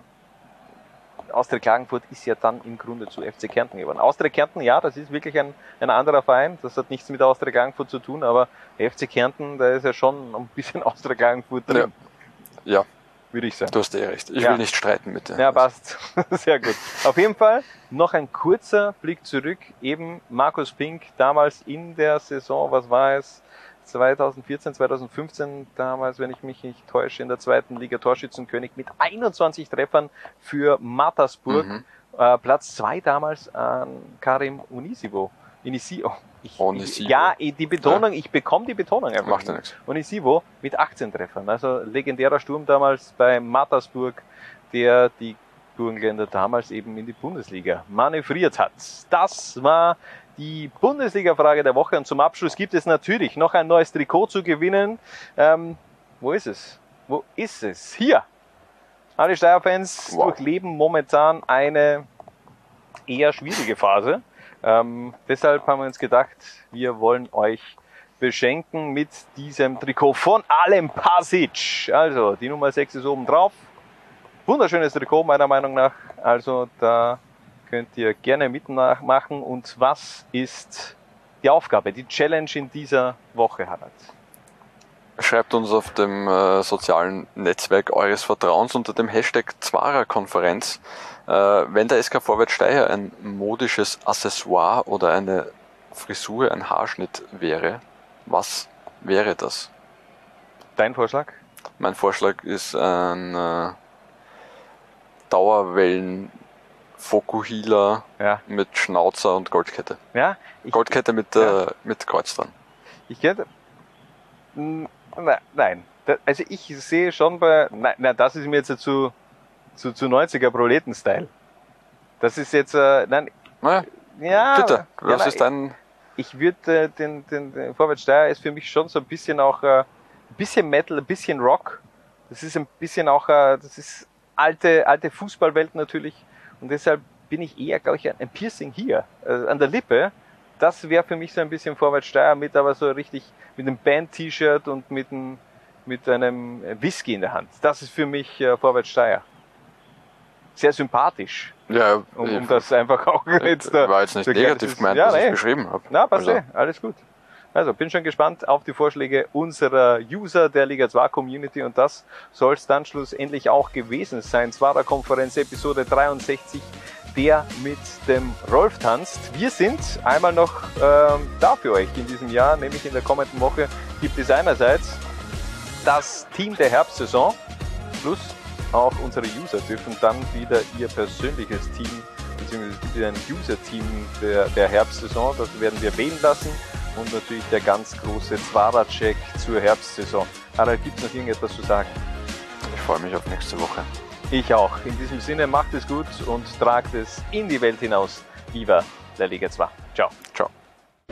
Austria Klagenfurt ist ja dann im Grunde zu FC Kärnten geworden. Austria Kärnten, ja, das ist wirklich ein, ein anderer Verein, das hat nichts mit Austria Klagenfurt zu tun, aber FC Kärnten, da ist ja schon ein bisschen Austria Klagenfurt drin. Ja. Würde ich sagen. Du hast eh recht. Ich Ja. will nicht streiten mit dir. Ja, passt. Sehr gut. Auf jeden Fall noch ein kurzer Blick zurück. Eben Markus Pink damals in der Saison, was war es? 2014, 2015, damals, wenn ich mich nicht täusche, in der zweiten Liga Torschützenkönig mit 21 Treffern für Mattersburg. Mhm. Äh, Platz zwei damals an Karim Unisivo. Inisi oh, ich. Ich, ja, die Betonung, ich bekomme die Betonung einfach. Macht ja nicht. nichts. Onisivo mit 18 Treffern. Also legendärer Sturm damals bei Mattersburg, der die Burgenländer damals eben in die Bundesliga manövriert hat. Das war die Bundesliga-Frage der Woche und zum Abschluss gibt es natürlich noch ein neues Trikot zu gewinnen. Ähm, wo ist es? Wo ist es? Hier! Alle Steyr-Fans durchleben momentan eine eher schwierige Phase. Ähm, deshalb haben wir uns gedacht, wir wollen euch beschenken mit diesem Trikot von Alem Pasic. Also, die Nummer 6 ist oben drauf. Wunderschönes Trikot, meiner Meinung nach. Also, da könnt ihr gerne mitmachen. Und was ist die Aufgabe, die Challenge in dieser Woche, Harald? Schreibt uns auf dem äh, sozialen Netzwerk eures Vertrauens unter dem Hashtag Zwara-Konferenz, äh, wenn der SK Vorwärts Steyr ein modisches Accessoire oder eine Frisur, ein Haarschnitt wäre, was wäre das? Dein Vorschlag? Mein Vorschlag ist ein äh, Dauerwellen Fokuhila Ja. mit Schnauzer und Goldkette. Ja, Goldkette mit, äh, mit Kreuz dran. Ich. Mm, ne- Nein. Also ich sehe schon bei. Nein, nein das ist mir jetzt zu, zu, zu 90er Proleten-Style. Das ist jetzt. Äh, nein. Ja, ja bitte, was ja, ist dein- Ich würde äh, den, den, den Vorwärtssteier ist für mich schon so ein bisschen auch äh, ein bisschen Metal, ein bisschen Rock. Das ist ein bisschen auch, äh, das ist alte, alte Fußballwelt natürlich. Und deshalb bin ich eher, glaube ich, ein Piercing hier, äh, an der Lippe. Das wäre für mich so ein bisschen Vorwärtssteier mit aber so richtig mit einem Band-T-Shirt und mit einem, mit einem Whisky in der Hand. Das ist für mich äh, Vorwärtssteier. Sehr sympathisch. Ja, Um, ich- um das einfach auch jetzt. äh, war jetzt nicht negativ gemeint, ja, was ich nee. beschrieben habe. Na, passt Also- eh, alles gut. Also, bin schon gespannt auf die Vorschläge unserer User der Liga 2 Community und das soll es dann schlussendlich auch gewesen sein. Zwarer Konferenz Episode 63, der mit dem Rolf tanzt. Wir sind einmal noch ähm, da für euch in diesem Jahr, nämlich in der kommenden Woche gibt es einerseits das Team der Herbstsaison plus auch unsere User dürfen dann wieder ihr persönliches Team beziehungsweise es gibt ein User-Team der, der Herbstsaison, das werden wir wählen lassen und natürlich der ganz große Zwarer-Check zur Herbstsaison. Harald, gibt es noch irgendetwas zu sagen? Ich freue mich auf nächste Woche. Ich auch. In diesem Sinne, macht es gut und tragt es in die Welt hinaus. Viva der Liga 2. Ciao. Ciao.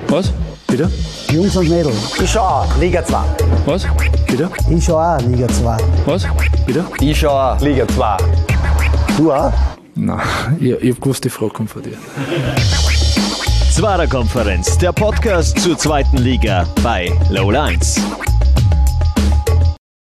Was? Bitte? Jungs und Mädels. Ich schau Liga 2. Was? Bitte? Ich schau auch Liga 2. Was? Bitte? Ich schau auch Liga 2. Du auch? Nein, ich, ich hab gewusst, die Frau kommt von dir. Zwarer Konferenz, der Podcast zur zweiten Liga bei Low Lines.